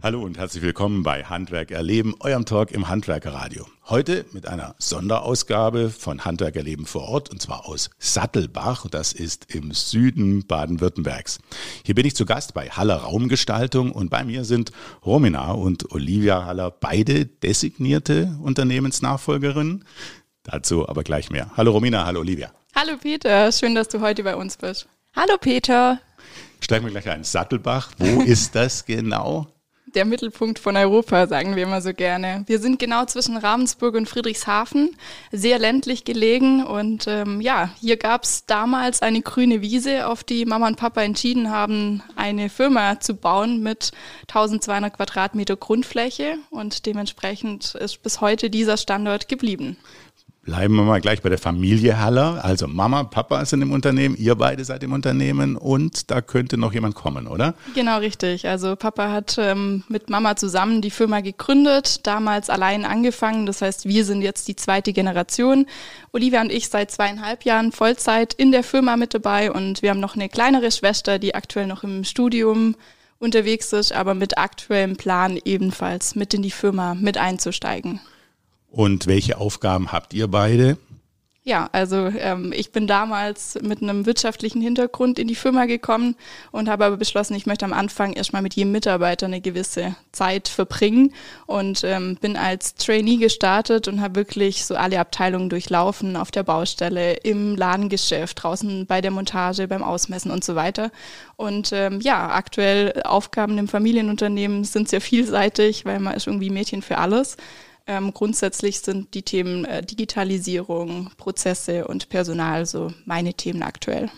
Hallo und herzlich willkommen bei Handwerk erleben, eurem Talk im Handwerkerradio. Heute mit einer Sonderausgabe von Handwerk erleben vor Ort und zwar aus Sattelbach. Das ist im Süden Baden-Württembergs. Hier bin ich zu Gast bei Haller Raumgestaltung und bei mir sind Romina und Olivia Haller, beide designierte Unternehmensnachfolgerinnen. Dazu aber gleich mehr. Hallo Romina, hallo Olivia. Hallo Peter, schön, dass du heute bei uns bist. Hallo Peter. Steigen wir gleich ein. Sattelbach, wo ist das genau? Der Mittelpunkt von Europa, sagen wir immer so gerne. Wir sind genau zwischen Ravensburg und Friedrichshafen, sehr ländlich gelegen. Und ähm, ja, hier gab es damals eine grüne Wiese, auf die Mama und Papa entschieden haben, eine Firma zu bauen mit 1200 Quadratmeter Grundfläche. Und dementsprechend ist bis heute dieser Standort geblieben. Bleiben wir mal gleich bei der Familie Haller. Also Mama, Papa sind im Unternehmen, ihr beide seid im Unternehmen und da könnte noch jemand kommen, oder? Genau, richtig. Also Papa hat ähm, mit Mama zusammen die Firma gegründet, damals allein angefangen. Das heißt, wir sind jetzt die zweite Generation. Olivia und ich seit zweieinhalb Jahren Vollzeit in der Firma mit dabei und wir haben noch eine kleinere Schwester, die aktuell noch im Studium unterwegs ist, aber mit aktuellem Plan ebenfalls mit in die Firma mit einzusteigen. Und welche Aufgaben habt ihr beide? Ja, also ähm, ich bin damals mit einem wirtschaftlichen Hintergrund in die Firma gekommen und habe aber beschlossen, ich möchte am Anfang erstmal mit jedem Mitarbeiter eine gewisse Zeit verbringen und ähm, bin als Trainee gestartet und habe wirklich so alle Abteilungen durchlaufen auf der Baustelle, im Ladengeschäft, draußen bei der Montage, beim Ausmessen und so weiter. Und ähm, ja, aktuell Aufgaben im Familienunternehmen sind sehr vielseitig, weil man ist irgendwie Mädchen für alles. Ähm, grundsätzlich sind die Themen äh, Digitalisierung, Prozesse und Personal so meine Themen aktuell.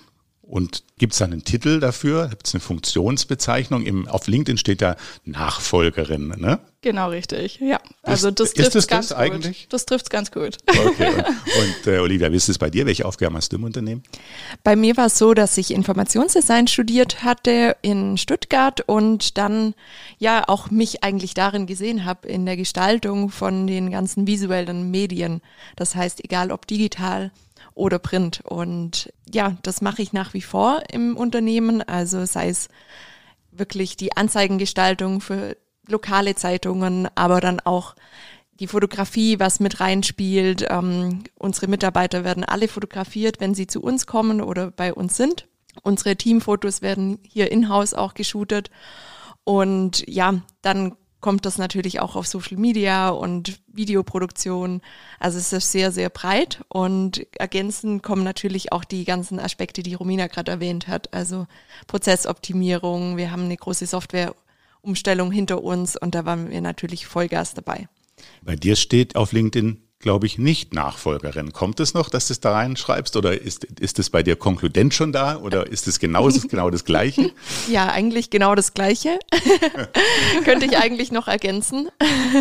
Und gibt es einen Titel dafür? Gibt es eine Funktionsbezeichnung? Im, auf LinkedIn steht da Nachfolgerin, ne? Genau, richtig. Ja. Also das trifft es ganz das gut. Eigentlich? Das trifft es ganz gut. Okay. Und, und äh, Olivia, wie ist es bei dir? Welche Aufgaben hast du im Unternehmen? Bei mir war es so, dass ich Informationsdesign studiert hatte in Stuttgart und dann ja auch mich eigentlich darin gesehen habe, in der Gestaltung von den ganzen visuellen Medien. Das heißt, egal ob digital oder Print. Und ja, das mache ich nach wie vor im Unternehmen. Also sei es wirklich die Anzeigengestaltung für lokale Zeitungen, aber dann auch die Fotografie, was mit reinspielt. Ähm, unsere Mitarbeiter werden alle fotografiert, wenn sie zu uns kommen oder bei uns sind. Unsere Teamfotos werden hier in-house auch geshootet. Und ja, dann kommt das natürlich auch auf Social Media und Videoproduktion. Also es ist sehr, sehr breit und ergänzend kommen natürlich auch die ganzen Aspekte, die Romina gerade erwähnt hat. Also Prozessoptimierung. Wir haben eine große Softwareumstellung hinter uns und da waren wir natürlich Vollgas dabei. Bei dir steht auf LinkedIn glaube ich, nicht Nachfolgerin. Kommt es noch, dass du es da reinschreibst oder ist, ist es bei dir konkludent schon da oder ist es genau, genau das Gleiche? Ja, eigentlich genau das Gleiche. Könnte ich eigentlich noch ergänzen.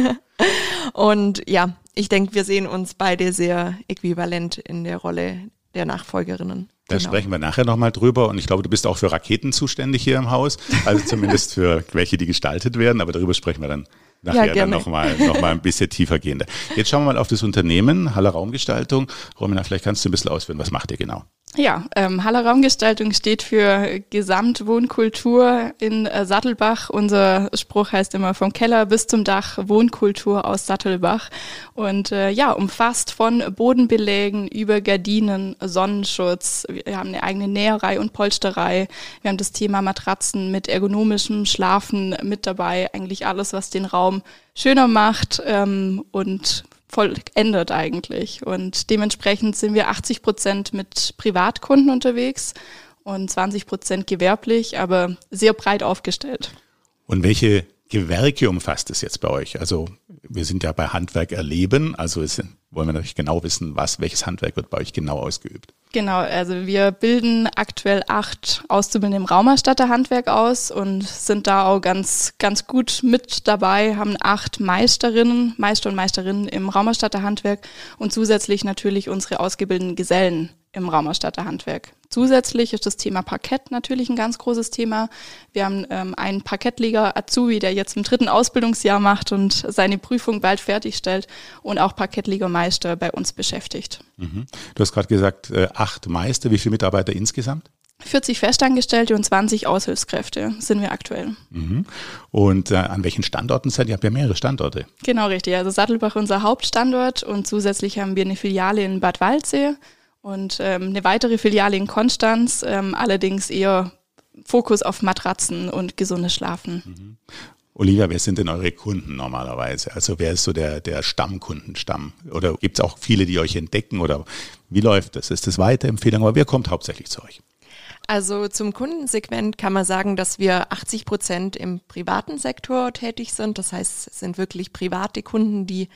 Und ja, ich denke, wir sehen uns beide sehr äquivalent in der Rolle der Nachfolgerinnen. Da genau. sprechen wir nachher nochmal drüber. Und ich glaube, du bist auch für Raketen zuständig hier im Haus. Also zumindest für welche, die gestaltet werden. Aber darüber sprechen wir dann nachher ja, dann nochmal noch mal ein bisschen tiefer gehen. Jetzt schauen wir mal auf das Unternehmen, Halle Raumgestaltung. Romina, vielleicht kannst du ein bisschen ausführen, was macht ihr genau? Ja, ähm, Halle Raumgestaltung steht für Gesamtwohnkultur in äh, Sattelbach. Unser Spruch heißt immer vom Keller bis zum Dach Wohnkultur aus Sattelbach und äh, ja, umfasst von Bodenbelägen über Gardinen, Sonnenschutz. Wir haben eine eigene Näherei und Polsterei. Wir haben das Thema Matratzen mit ergonomischem Schlafen mit dabei. Eigentlich alles, was den Raum schöner macht ähm, und vollendet eigentlich. Und dementsprechend sind wir 80 Prozent mit Privatkunden unterwegs und 20 Prozent gewerblich, aber sehr breit aufgestellt. Und welche Gewerke umfasst es jetzt bei euch? Also wir sind ja bei Handwerk erleben, also es, wollen wir natürlich genau wissen, was, welches Handwerk wird bei euch genau ausgeübt. Genau, also wir bilden aktuell acht Auszubildende im Raumerstatterhandwerk aus und sind da auch ganz, ganz gut mit dabei, haben acht Meisterinnen, Meister und Meisterinnen im Raumerstatterhandwerk und zusätzlich natürlich unsere ausgebildeten Gesellen im Raumerstatterhandwerk. Zusätzlich ist das Thema Parkett natürlich ein ganz großes Thema. Wir haben ähm, einen Parkettleger Azubi, der jetzt im dritten Ausbildungsjahr macht und seine Prüfung bald fertigstellt und auch Parkettlegermeister bei uns beschäftigt. Mhm. Du hast gerade gesagt, äh, acht Meister. Wie viele Mitarbeiter insgesamt? 40 Festangestellte und 20 Aushilfskräfte sind wir aktuell. Mhm. Und äh, an welchen Standorten seid ihr? Ihr habt ja mehrere Standorte. Genau, richtig. Also Sattelbach unser Hauptstandort und zusätzlich haben wir eine Filiale in Bad Waldsee und ähm, eine weitere Filiale in Konstanz, ähm, allerdings eher Fokus auf Matratzen und gesundes Schlafen. Mhm. Olivia, wer sind denn eure Kunden normalerweise? Also wer ist so der, der Stammkundenstamm? Oder gibt es auch viele, die euch entdecken? Oder wie läuft das? Ist das Weiterempfehlung? Aber wer kommt hauptsächlich zu euch? Also zum Kundensegment kann man sagen, dass wir 80 Prozent im privaten Sektor tätig sind. Das heißt, es sind wirklich private Kunden, die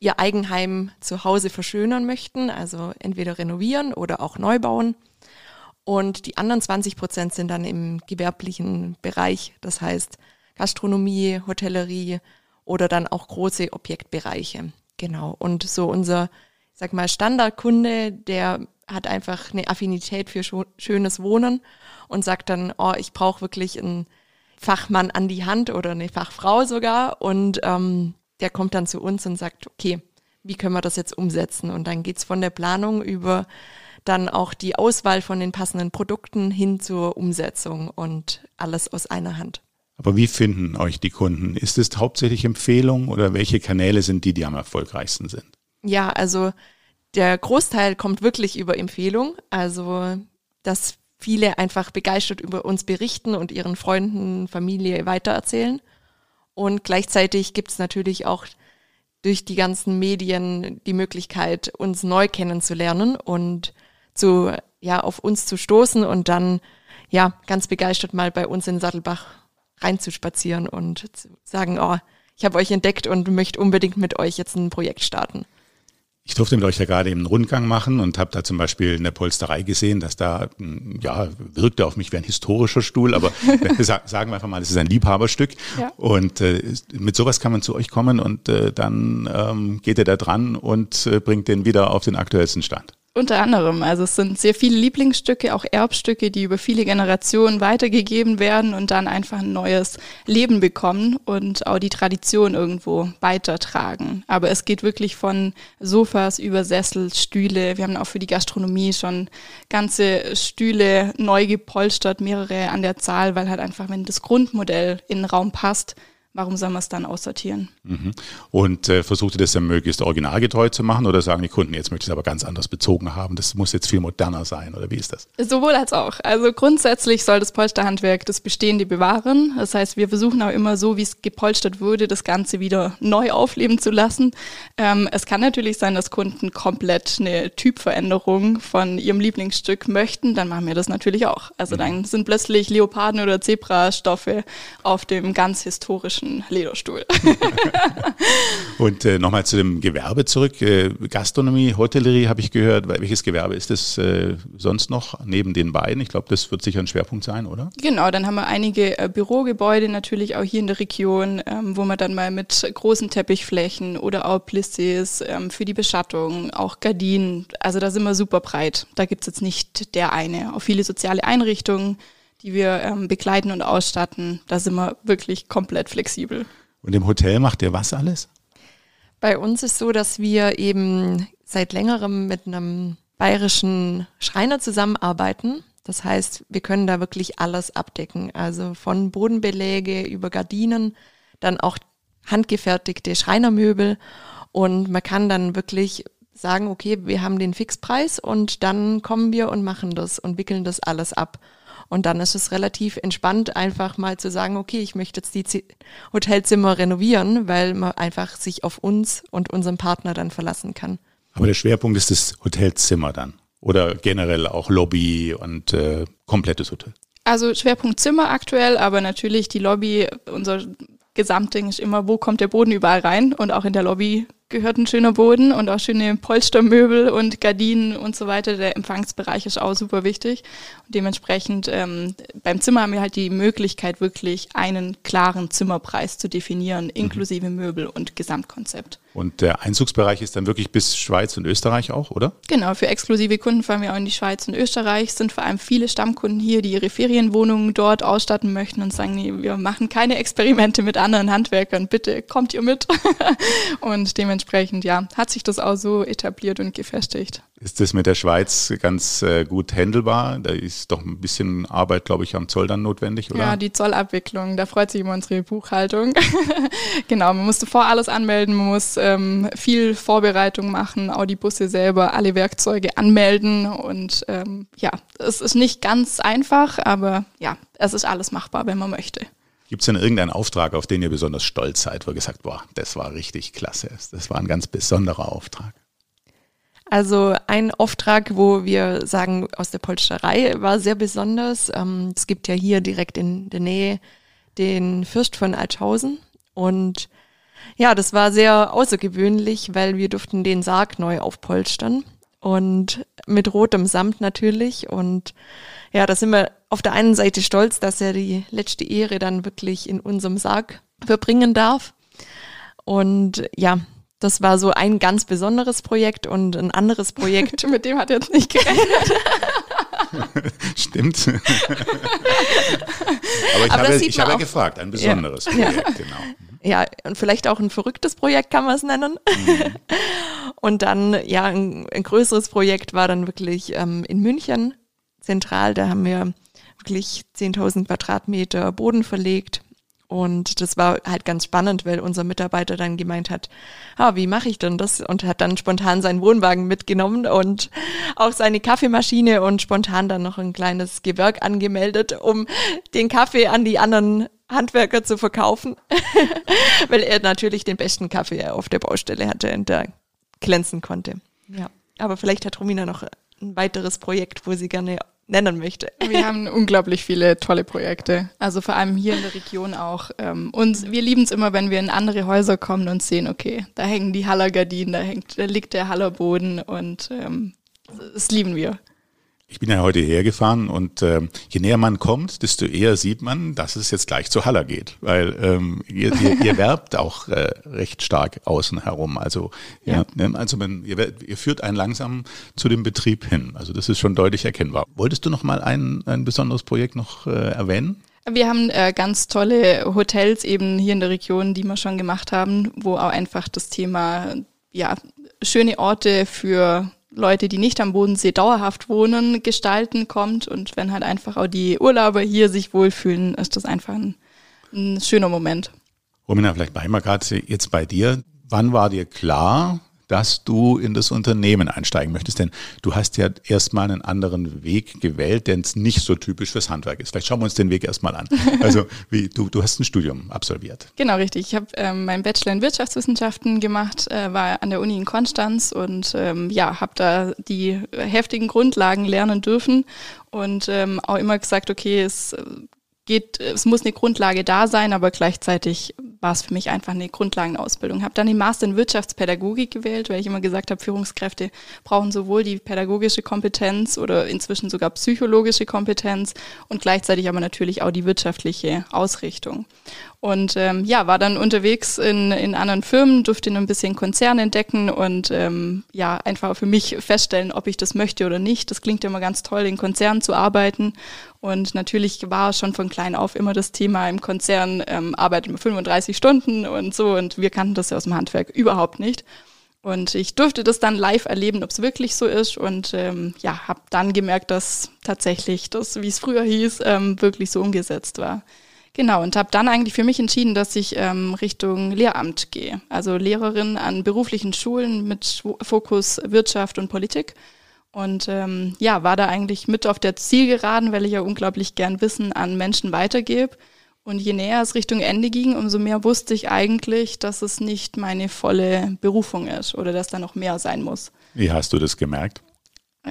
ihr Eigenheim zu Hause verschönern möchten, also entweder renovieren oder auch neu bauen. Und die anderen 20 Prozent sind dann im gewerblichen Bereich. Das heißt, Gastronomie, Hotellerie oder dann auch große Objektbereiche. Genau. Und so unser, ich sag mal, Standardkunde, der hat einfach eine Affinität für schönes Wohnen und sagt dann, oh, ich brauche wirklich einen Fachmann an die Hand oder eine Fachfrau sogar. Und ähm, der kommt dann zu uns und sagt, okay, wie können wir das jetzt umsetzen? Und dann geht's von der Planung über dann auch die Auswahl von den passenden Produkten hin zur Umsetzung und alles aus einer Hand. Aber wie finden euch die Kunden? Ist es hauptsächlich Empfehlung oder welche Kanäle sind die, die am erfolgreichsten sind? Ja, also der Großteil kommt wirklich über Empfehlung. Also, dass viele einfach begeistert über uns berichten und ihren Freunden, Familie weitererzählen. Und gleichzeitig gibt es natürlich auch durch die ganzen Medien die Möglichkeit, uns neu kennenzulernen und zu, ja, auf uns zu stoßen und dann, ja, ganz begeistert mal bei uns in Sattelbach reinzuspazieren und zu sagen, oh, ich habe euch entdeckt und möchte unbedingt mit euch jetzt ein Projekt starten. Ich durfte mit euch ja gerade eben einen Rundgang machen und habe da zum Beispiel eine Polsterei gesehen, dass da, hm, ja, wirkte auf mich wie ein historischer Stuhl, aber sagen wir einfach mal, es ist ein Liebhaberstück. Ja. Und äh, mit sowas kann man zu euch kommen und äh, dann ähm, geht er da dran und äh, bringt den wieder auf den aktuellsten Stand. Unter anderem. Also es sind sehr viele Lieblingsstücke, auch Erbstücke, die über viele Generationen weitergegeben werden und dann einfach ein neues Leben bekommen und auch die Tradition irgendwo weitertragen. Aber es geht wirklich von Sofas über Sessel, Stühle. Wir haben auch für die Gastronomie schon ganze Stühle neu gepolstert, mehrere an der Zahl, weil halt einfach, wenn das Grundmodell in den Raum passt, warum soll man es dann aussortieren? Mhm. Und äh, versucht ihr das dann möglichst originalgetreu zu machen oder sagen die Kunden, jetzt möchte ich es aber ganz anders bezogen haben, das muss jetzt viel moderner sein oder wie ist das? Sowohl als auch. Also grundsätzlich soll das Polsterhandwerk das Bestehende bewahren. Das heißt, wir versuchen auch immer so, wie es gepolstert wurde, das Ganze wieder neu aufleben zu lassen. Ähm, es kann natürlich sein, dass Kunden komplett eine Typveränderung von ihrem Lieblingsstück möchten, dann machen wir das natürlich auch. Also mhm. dann sind plötzlich Leoparden- oder Zebrastoffe auf dem ganz historischen klassischen Lederstuhl. und äh, nochmal zu dem Gewerbe zurück. Äh, Gastronomie, Hotellerie habe ich gehört. Welches Gewerbe ist das äh, sonst noch neben den beiden? Ich glaube, das wird sicher ein Schwerpunkt sein, oder? Genau, dann haben wir einige äh, Bürogebäude natürlich auch hier in der Region, ähm, wo man dann mal mit großen Teppichflächen oder auch Plissés ähm, für die Beschattung, auch Gardinen, also da sind wir super breit. Da gibt es jetzt nicht der eine. Auch viele soziale Einrichtungen die wir ähm, begleiten und ausstatten. Da sind wir wirklich komplett flexibel. Und im Hotel macht ihr was alles? Bei uns ist so, dass wir eben seit längerem mit einem bayerischen Schreiner zusammenarbeiten. Das heißt, wir können da wirklich alles abdecken. Also von Bodenbeläge über Gardinen, dann auch handgefertigte Schreinermöbel. Und man kann dann wirklich sagen, okay, wir haben den Fixpreis und dann kommen wir und machen das und wickeln das alles ab. Und dann ist es relativ entspannt, einfach mal zu sagen, okay, ich möchte jetzt die Hotelzimmer renovieren, weil man einfach sich auf uns und unseren Partner dann verlassen kann. Aber der Schwerpunkt ist das Hotelzimmer dann oder generell auch Lobby und äh, komplettes Hotel. Also Schwerpunkt Zimmer aktuell, aber natürlich die Lobby, unser Gesamtding ist immer, wo kommt der Boden überall rein und auch in der Lobby gehört ein schöner Boden und auch schöne Polstermöbel und Gardinen und so weiter. Der Empfangsbereich ist auch super wichtig. Und dementsprechend ähm, beim Zimmer haben wir halt die Möglichkeit, wirklich einen klaren Zimmerpreis zu definieren, mhm. inklusive Möbel und Gesamtkonzept. Und der Einzugsbereich ist dann wirklich bis Schweiz und Österreich auch, oder? Genau, für exklusive Kunden fahren wir auch in die Schweiz und Österreich. Es sind vor allem viele Stammkunden hier, die ihre Ferienwohnungen dort ausstatten möchten und sagen, nee, wir machen keine Experimente mit anderen Handwerkern, bitte kommt ihr mit. und dementsprechend dementsprechend, ja, hat sich das auch so etabliert und gefestigt. Ist das mit der Schweiz ganz äh, gut handelbar? Da ist doch ein bisschen Arbeit, glaube ich, am Zoll dann notwendig, oder? Ja, die Zollabwicklung, da freut sich immer unsere Buchhaltung. genau, man musste vor alles anmelden, man muss ähm, viel Vorbereitung machen, auch die Busse selber, alle Werkzeuge anmelden und ähm, ja, es ist nicht ganz einfach, aber ja, es ist alles machbar, wenn man möchte. Gibt es denn irgendeinen Auftrag, auf den ihr besonders stolz seid, wo ihr gesagt, boah, das war richtig klasse, das war ein ganz besonderer Auftrag? Also ein Auftrag, wo wir sagen, aus der Polsterei war sehr besonders. Ähm, es gibt ja hier direkt in der Nähe den Fürst von Altschausen und ja, das war sehr außergewöhnlich, weil wir durften den Sarg neu aufpolstern und mit rotem Samt natürlich und ja, da sind wir auf der einen Seite stolz, dass er die letzte Ehre dann wirklich in unserem Sarg verbringen darf. Und ja, das war so ein ganz besonderes Projekt und ein anderes Projekt. Mit dem hat er jetzt nicht gerechnet. Stimmt. Aber ich Aber habe, ich habe gefragt, ein besonderes ja. Projekt, genau. Ja, und vielleicht auch ein verrücktes Projekt kann man es nennen. Mhm. Und dann, ja, ein, ein, größeres Projekt war dann wirklich ähm, in München zentral. Da haben wir wirklich 10.000 Quadratmeter Boden verlegt und das war halt ganz spannend, weil unser Mitarbeiter dann gemeint hat, ah, wie mache ich denn das? Und hat dann spontan seinen Wohnwagen mitgenommen und auch seine Kaffeemaschine und spontan dann noch ein kleines Gewerk angemeldet, um den Kaffee an die anderen Handwerker zu verkaufen, weil er natürlich den besten Kaffee auf der Baustelle hatte und da glänzen konnte. Ja, aber vielleicht hat Romina noch ein weiteres Projekt, wo sie gerne nennen möchte. Wir haben unglaublich viele tolle Projekte. Also vor allem hier in der Region auch. Ähm, uns, wir lieben es immer, wenn wir in andere Häuser kommen und sehen, okay, da hängen die Hallergardinen, da hängt, da liegt der Hallerboden und ähm, das lieben wir. Ich bin ja heute hergefahren und äh, je näher man kommt, desto eher sieht man, dass es jetzt gleich zu Haller geht, weil ähm, ihr, ihr, ihr werbt auch äh, recht stark außen herum. Also ja, ja. Ne, also man, ihr, ihr führt einen langsam zu dem Betrieb hin. Also das ist schon deutlich erkennbar. Wolltest du noch mal ein, ein besonderes Projekt noch äh, erwähnen? Wir haben äh, ganz tolle Hotels eben hier in der Region, die wir schon gemacht haben, wo auch einfach das Thema ja schöne Orte für Leute, die nicht am Bodensee dauerhaft wohnen, gestalten kommt. Und wenn halt einfach auch die Urlauber hier sich wohlfühlen, ist das einfach ein, ein schöner Moment. Romina, vielleicht bleiben wir gerade jetzt bei dir. Wann war dir klar, dass du in das Unternehmen einsteigen möchtest. Denn du hast ja erstmal einen anderen Weg gewählt, der nicht so typisch fürs Handwerk ist. Vielleicht schauen wir uns den Weg erstmal an. Also wie, du, du hast ein Studium absolviert. Genau, richtig. Ich habe ähm, meinen Bachelor in Wirtschaftswissenschaften gemacht, äh, war an der Uni in Konstanz und ähm, ja, habe da die heftigen Grundlagen lernen dürfen und ähm, auch immer gesagt, okay, es geht, es muss eine Grundlage da sein, aber gleichzeitig war es für mich einfach eine Grundlagenausbildung. Habe dann den Master in Wirtschaftspädagogik gewählt, weil ich immer gesagt habe, Führungskräfte brauchen sowohl die pädagogische Kompetenz oder inzwischen sogar psychologische Kompetenz und gleichzeitig aber natürlich auch die wirtschaftliche Ausrichtung. Und ähm, ja, war dann unterwegs in, in anderen Firmen, durfte ein bisschen Konzern entdecken und ähm, ja, einfach für mich feststellen, ob ich das möchte oder nicht. Das klingt immer ganz toll, in Konzernen zu arbeiten. Und natürlich war schon von klein auf immer das Thema im Konzern, ähm, arbeitet man 35 Stunden und so. Und wir kannten das ja aus dem Handwerk überhaupt nicht. Und ich durfte das dann live erleben, ob es wirklich so ist. Und ähm, ja, habe dann gemerkt, dass tatsächlich das, wie es früher hieß, ähm, wirklich so umgesetzt war. Genau, und habe dann eigentlich für mich entschieden, dass ich ähm, Richtung Lehramt gehe. Also Lehrerin an beruflichen Schulen mit Fokus Wirtschaft und Politik. Und ähm, ja, war da eigentlich mit auf der Zielgeraden, weil ich ja unglaublich gern Wissen an Menschen weitergebe. Und je näher es Richtung Ende ging, umso mehr wusste ich eigentlich, dass es nicht meine volle Berufung ist oder dass da noch mehr sein muss. Wie hast du das gemerkt?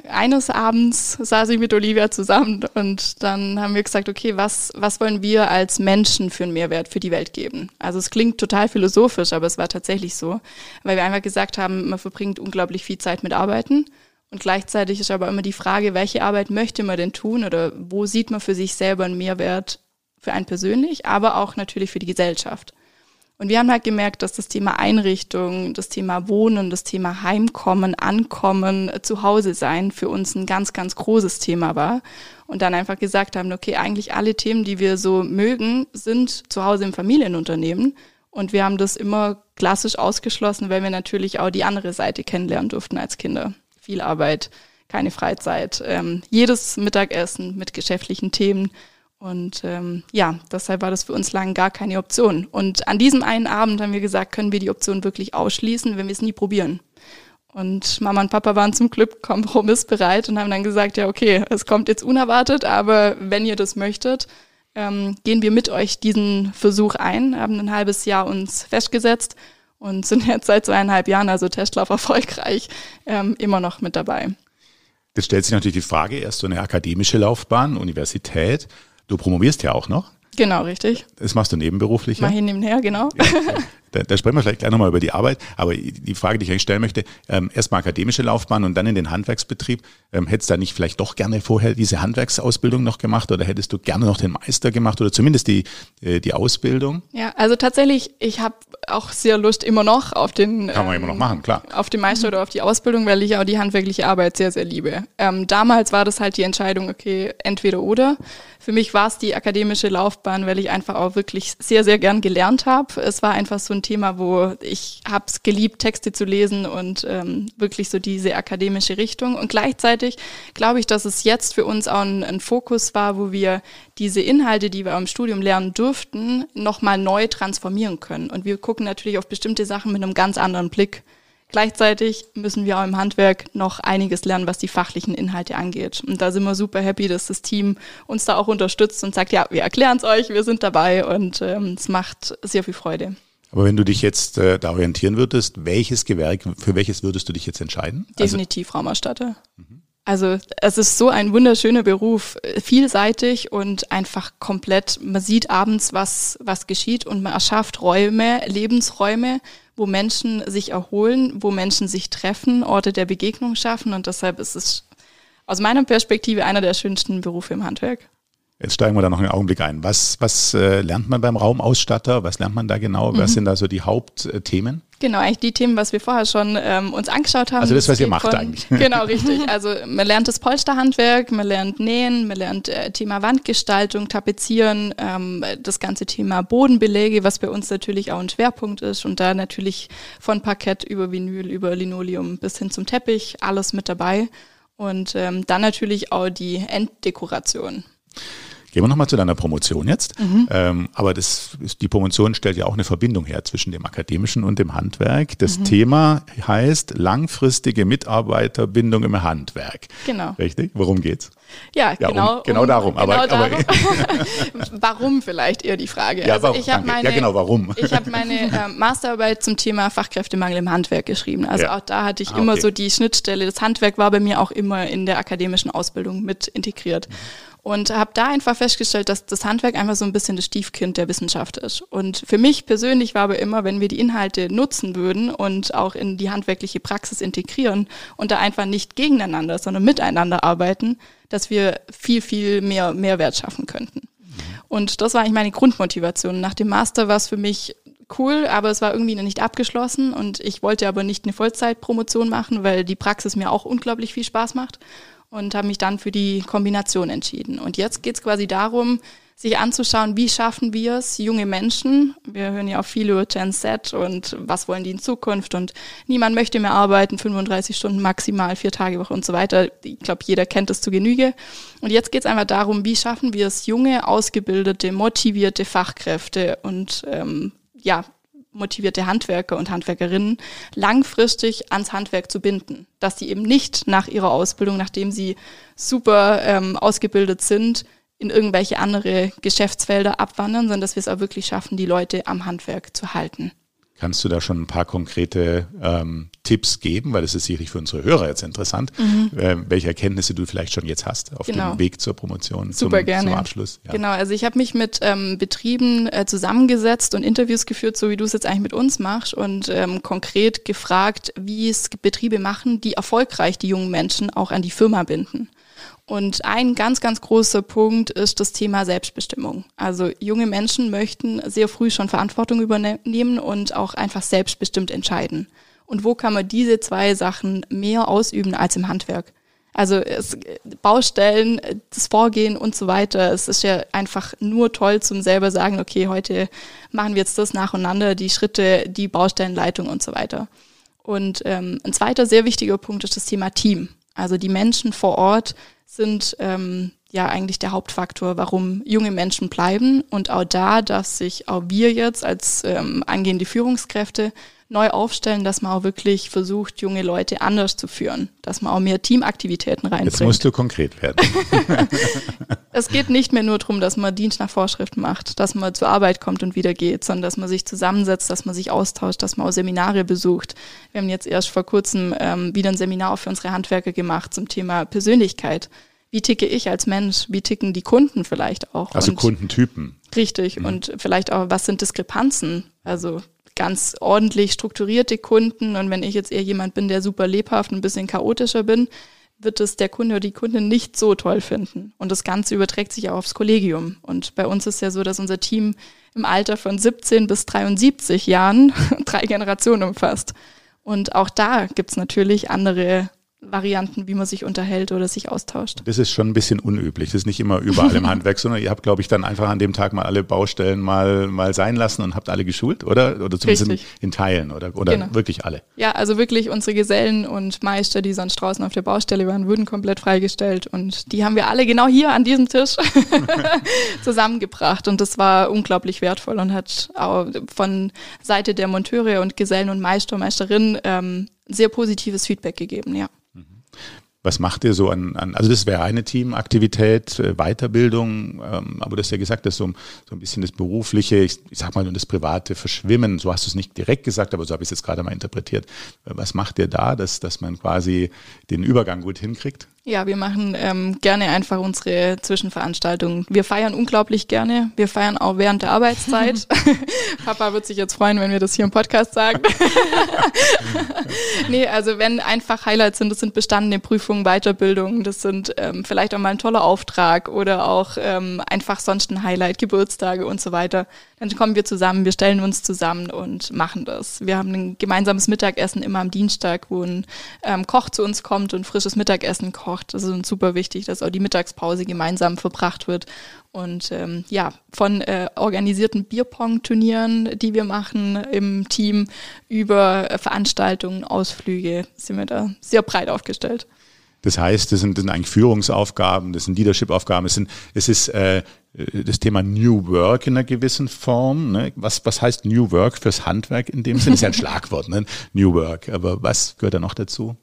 Eines Abends saß ich mit Olivia zusammen und dann haben wir gesagt, okay, was, was wollen wir als Menschen für einen Mehrwert für die Welt geben? Also es klingt total philosophisch, aber es war tatsächlich so, weil wir einfach gesagt haben, man verbringt unglaublich viel Zeit mit Arbeiten und gleichzeitig ist aber immer die Frage, welche Arbeit möchte man denn tun oder wo sieht man für sich selber einen Mehrwert für einen persönlich, aber auch natürlich für die Gesellschaft. Und wir haben halt gemerkt, dass das Thema Einrichtung, das Thema Wohnen, das Thema Heimkommen, Ankommen, äh, zu Hause sein für uns ein ganz, ganz großes Thema war. Und dann einfach gesagt haben, okay, eigentlich alle Themen, die wir so mögen, sind zu Hause im Familienunternehmen. Und wir haben das immer klassisch ausgeschlossen, weil wir natürlich auch die andere Seite kennenlernen durften als Kinder. Viel Arbeit, keine Freizeit, ähm, jedes Mittagessen mit geschäftlichen Themen. Und ähm, ja, deshalb war das für uns lange gar keine Option. Und an diesem einen Abend haben wir gesagt, können wir die Option wirklich ausschließen, wenn wir es nie probieren. Und Mama und Papa waren zum Glück kompromissbereit und haben dann gesagt, ja, okay, es kommt jetzt unerwartet, aber wenn ihr das möchtet, ähm, gehen wir mit euch diesen Versuch ein, haben ein halbes Jahr uns festgesetzt und sind jetzt seit zweieinhalb Jahren, also Testlauf erfolgreich, ähm, immer noch mit dabei. Jetzt stellt sich natürlich die Frage, erst so eine akademische Laufbahn, Universität. Du promovierst ja auch noch. Genau, richtig. Das machst du nebenberuflich. Mach ich nebenher, genau. Ja, da, da, sprechen wir vielleicht gleich nochmal über die Arbeit. Aber die Frage, die ich eigentlich stellen möchte, ähm, erstmal akademische Laufbahn und dann in den Handwerksbetrieb. Ähm, hättest du da nicht vielleicht doch gerne vorher diese Handwerksausbildung noch gemacht oder hättest du gerne noch den Meister gemacht oder zumindest die, äh, die Ausbildung? Ja, also tatsächlich, ich habe auch sehr Lust immer noch auf den Kann man ähm, immer noch machen, klar. Auf den Meister oder auf die Ausbildung, weil ich auch die handwerkliche Arbeit sehr, sehr liebe. Ähm, damals war das halt die Entscheidung, okay, entweder oder. Für mich war es die akademische Laufbahn, weil ich einfach auch wirklich sehr, sehr gern gelernt habe. Es war einfach so ein Thema, wo ich es geliebt, Texte zu lesen und ähm, wirklich so diese akademische Richtung. Und gleichzeitig glaube ich, dass es jetzt für uns auch ein, ein Fokus war, wo wir diese Inhalte, die wir im Studium lernen durften, nochmal neu transformieren können. Und wir gucken natürlich auf bestimmte Sachen mit einem ganz anderen Blick. Gleichzeitig müssen wir auch im Handwerk noch einiges lernen, was die fachlichen Inhalte angeht. Und da sind wir super happy, dass das Team uns da auch unterstützt und sagt, ja, wir erklären es euch, wir sind dabei und ähm, es macht sehr viel Freude. Aber wenn du dich jetzt äh, da orientieren würdest, welches Gewerk, für welches würdest du dich jetzt entscheiden? Also Definitiv also, Raumerstatter. Mhm. Also es ist so ein wunderschöner Beruf, vielseitig und einfach komplett, man sieht abends, was, was geschieht und man erschafft Räume, Lebensräume, wo Menschen sich erholen, wo Menschen sich treffen, Orte der Begegnung schaffen und deshalb ist es aus meiner Perspektive einer der schönsten Berufe im Handwerk. Jetzt steigen wir da noch einen Augenblick ein. Was, was äh, lernt man beim Raumausstatter? Was lernt man da genau? Mhm. Was sind da so die Hauptthemen? Genau, eigentlich die Themen, was wir vorher schon ähm, uns angeschaut haben. Also das, was ihr macht von, eigentlich. Genau, richtig. Also man lernt das Polsterhandwerk, man lernt Nähen, man lernt äh, Thema Wandgestaltung, Tapezieren, ähm, das ganze Thema Bodenbeläge, was bei uns natürlich auch ein Schwerpunkt ist und da natürlich von Parkett über Vinyl, über Linoleum bis hin zum Teppich, alles mit dabei. Und ähm, dann natürlich auch die Enddekoration. Gehen wir nochmal zu deiner Promotion jetzt. Mhm. Ähm, aber das die Promotion stellt ja auch eine Verbindung her zwischen dem Akademischen und dem Handwerk. Das mhm. Thema heißt langfristige Mitarbeiterbindung im Handwerk. Genau. Richtig? Worum geht's? Ja, ja genau. Um, genau darum. Genau aber, darum. aber warum vielleicht eher die Frage? Ja, also warum, ich meine, ja, genau, warum? ich habe meine äh, Masterarbeit zum Thema Fachkräftemangel im Handwerk geschrieben. Also ja. auch da hatte ich ah, immer okay. so die Schnittstelle. Das Handwerk war bei mir auch immer in der akademischen Ausbildung mit integriert. Mhm. Und habe da einfach festgestellt, dass das Handwerk einfach so ein bisschen das Stiefkind der Wissenschaft ist. Und für mich persönlich war aber immer, wenn wir die Inhalte nutzen würden und auch in die handwerkliche Praxis integrieren und da einfach nicht gegeneinander, sondern miteinander arbeiten, dass wir viel, viel mehr Mehrwert schaffen könnten. Und das war eigentlich meine Grundmotivation. Nach dem Master war es für mich cool, aber es war irgendwie noch nicht abgeschlossen und ich wollte aber nicht eine Vollzeitpromotion machen, weil die Praxis mir auch unglaublich viel Spaß macht und habe mich dann für die Kombination entschieden. Und jetzt geht es quasi darum, sich anzuschauen, wie schaffen wir es, junge Menschen, wir hören ja auch viel über Gen Z und was wollen die in Zukunft und niemand möchte mehr arbeiten, 35 Stunden maximal, vier Tage Woche und so weiter. Ich glaube, jeder kennt das zu Genüge. Und jetzt geht es einfach darum, wie schaffen wir es, junge, ausgebildete, motivierte Fachkräfte und ähm, ja, motivierte Handwerker und Handwerkerinnen langfristig ans Handwerk zu binden. Dass sie eben nicht nach ihrer Ausbildung, nachdem sie super ähm, ausgebildet sind, in irgendwelche andere Geschäftsfelder abwandern, sondern dass wir es auch wirklich schaffen, die Leute am Handwerk zu halten. Kannst du da schon ein paar konkrete ähm, Tipps geben, weil das ist sicherlich für unsere Hörer jetzt interessant, mhm. äh, welche Erkenntnisse du vielleicht schon jetzt hast auf genau. dem Weg zur Promotion, Super zum, gerne. zum Abschluss. Ja. Genau, also ich habe mich mit ähm, Betrieben äh, zusammengesetzt und Interviews geführt, so wie du es jetzt eigentlich mit uns machst und ähm, konkret gefragt, wie es Betriebe machen, die erfolgreich die jungen Menschen auch an die Firma binden. Und ein ganz, ganz großer Punkt ist das Thema Selbstbestimmung. Also junge Menschen möchten sehr früh schon Verantwortung übernehmen und auch einfach selbstbestimmt entscheiden. Und wo kann man diese zwei Sachen mehr ausüben als im Handwerk? Also es, Baustellen, das Vorgehen und so weiter. Es ist ja einfach nur toll zum selber sagen, okay, heute machen wir jetzt das nacheinander, die Schritte, die Baustellenleitung und so weiter. Und ähm, ein zweiter sehr wichtiger Punkt ist das Thema Team. Also die Menschen vor Ort sind ähm, ja eigentlich der Hauptfaktor, warum junge Menschen bleiben. Und auch da, dass sich auch wir jetzt als ähm, angehende Führungskräfte neu aufstellen, dass man auch wirklich versucht, junge Leute anders zu führen, dass man auch mehr Teamaktivitäten reinbringt. Jetzt musst du konkret werden. es geht nicht mehr nur darum, dass man Dienst nach Vorschrift macht, dass man zur Arbeit kommt und wieder geht, sondern dass man sich zusammensetzt, dass man sich austauscht, dass man auch Seminare besucht. Wir haben jetzt erst vor kurzem ähm, wieder ein Seminar für unsere Handwerker gemacht zum Thema Persönlichkeit wie ticke ich als Mensch, wie ticken die Kunden vielleicht auch. Also und Kundentypen. Richtig. Mhm. Und vielleicht auch, was sind Diskrepanzen? Also ganz ordentlich strukturierte Kunden. Und wenn ich jetzt eher jemand bin, der super lebhaft, ein bisschen chaotischer bin, wird es der Kunde oder die Kundin nicht so toll finden. Und das Ganze überträgt sich auch aufs Kollegium. Und bei uns ist ja so, dass unser Team im Alter von 17 bis 73 Jahren drei Generationen umfasst. Und auch da gibt es natürlich andere Varianten, wie man sich unterhält oder sich austauscht. Das ist schon ein bisschen unüblich. Das ist nicht immer überall im Handwerk, sondern ihr habt, glaube ich, dann einfach an dem Tag mal alle Baustellen mal, mal sein lassen und habt alle geschult, oder? Oder zumindest in, in, Teilen, oder, oder genau. wirklich alle? Ja, also wirklich unsere Gesellen und Meister, die sonst draußen auf der Baustelle waren, wurden komplett freigestellt und die haben wir alle genau hier an diesem Tisch zusammengebracht und das war unglaublich wertvoll und hat auch von Seite der Monteure und Gesellen und Meister, Meisterinnen ähm, sehr positives Feedback gegeben, ja. Was macht ihr so an, an also das wäre eine Teamaktivität, äh, Weiterbildung, ähm, aber du hast ja gesagt, dass so, so ein bisschen das berufliche, ich, ich sag mal, und das private verschwimmen, so hast du es nicht direkt gesagt, aber so habe ich es jetzt gerade mal interpretiert. Was macht ihr da, dass, dass man quasi den Übergang gut hinkriegt? Ja, wir machen ähm, gerne einfach unsere Zwischenveranstaltungen. Wir feiern unglaublich gerne. Wir feiern auch während der Arbeitszeit. Papa wird sich jetzt freuen, wenn wir das hier im Podcast sagen. nee, also wenn einfach Highlights sind, das sind bestandene Prüfungen, Weiterbildungen, das sind ähm, vielleicht auch mal ein toller Auftrag oder auch ähm, einfach sonst ein Highlight, Geburtstage und so weiter. Dann kommen wir zusammen, wir stellen uns zusammen und machen das. Wir haben ein gemeinsames Mittagessen immer am Dienstag, wo ein ähm, Koch zu uns kommt und frisches Mittagessen kocht. Das ist uns super wichtig, dass auch die Mittagspause gemeinsam verbracht wird. Und ähm, ja, von äh, organisierten Bierpong-Turnieren, die wir machen im Team, über äh, Veranstaltungen, Ausflüge, sind wir da sehr breit aufgestellt. Das heißt, das sind, das sind eigentlich Führungsaufgaben, das sind Leadership-Aufgaben, es, sind, es ist äh, das Thema New Work in einer gewissen Form. Ne? Was, was heißt New Work fürs Handwerk in dem Sinne? Das ist ja ein Schlagwort, ne? New Work. Aber was gehört da noch dazu?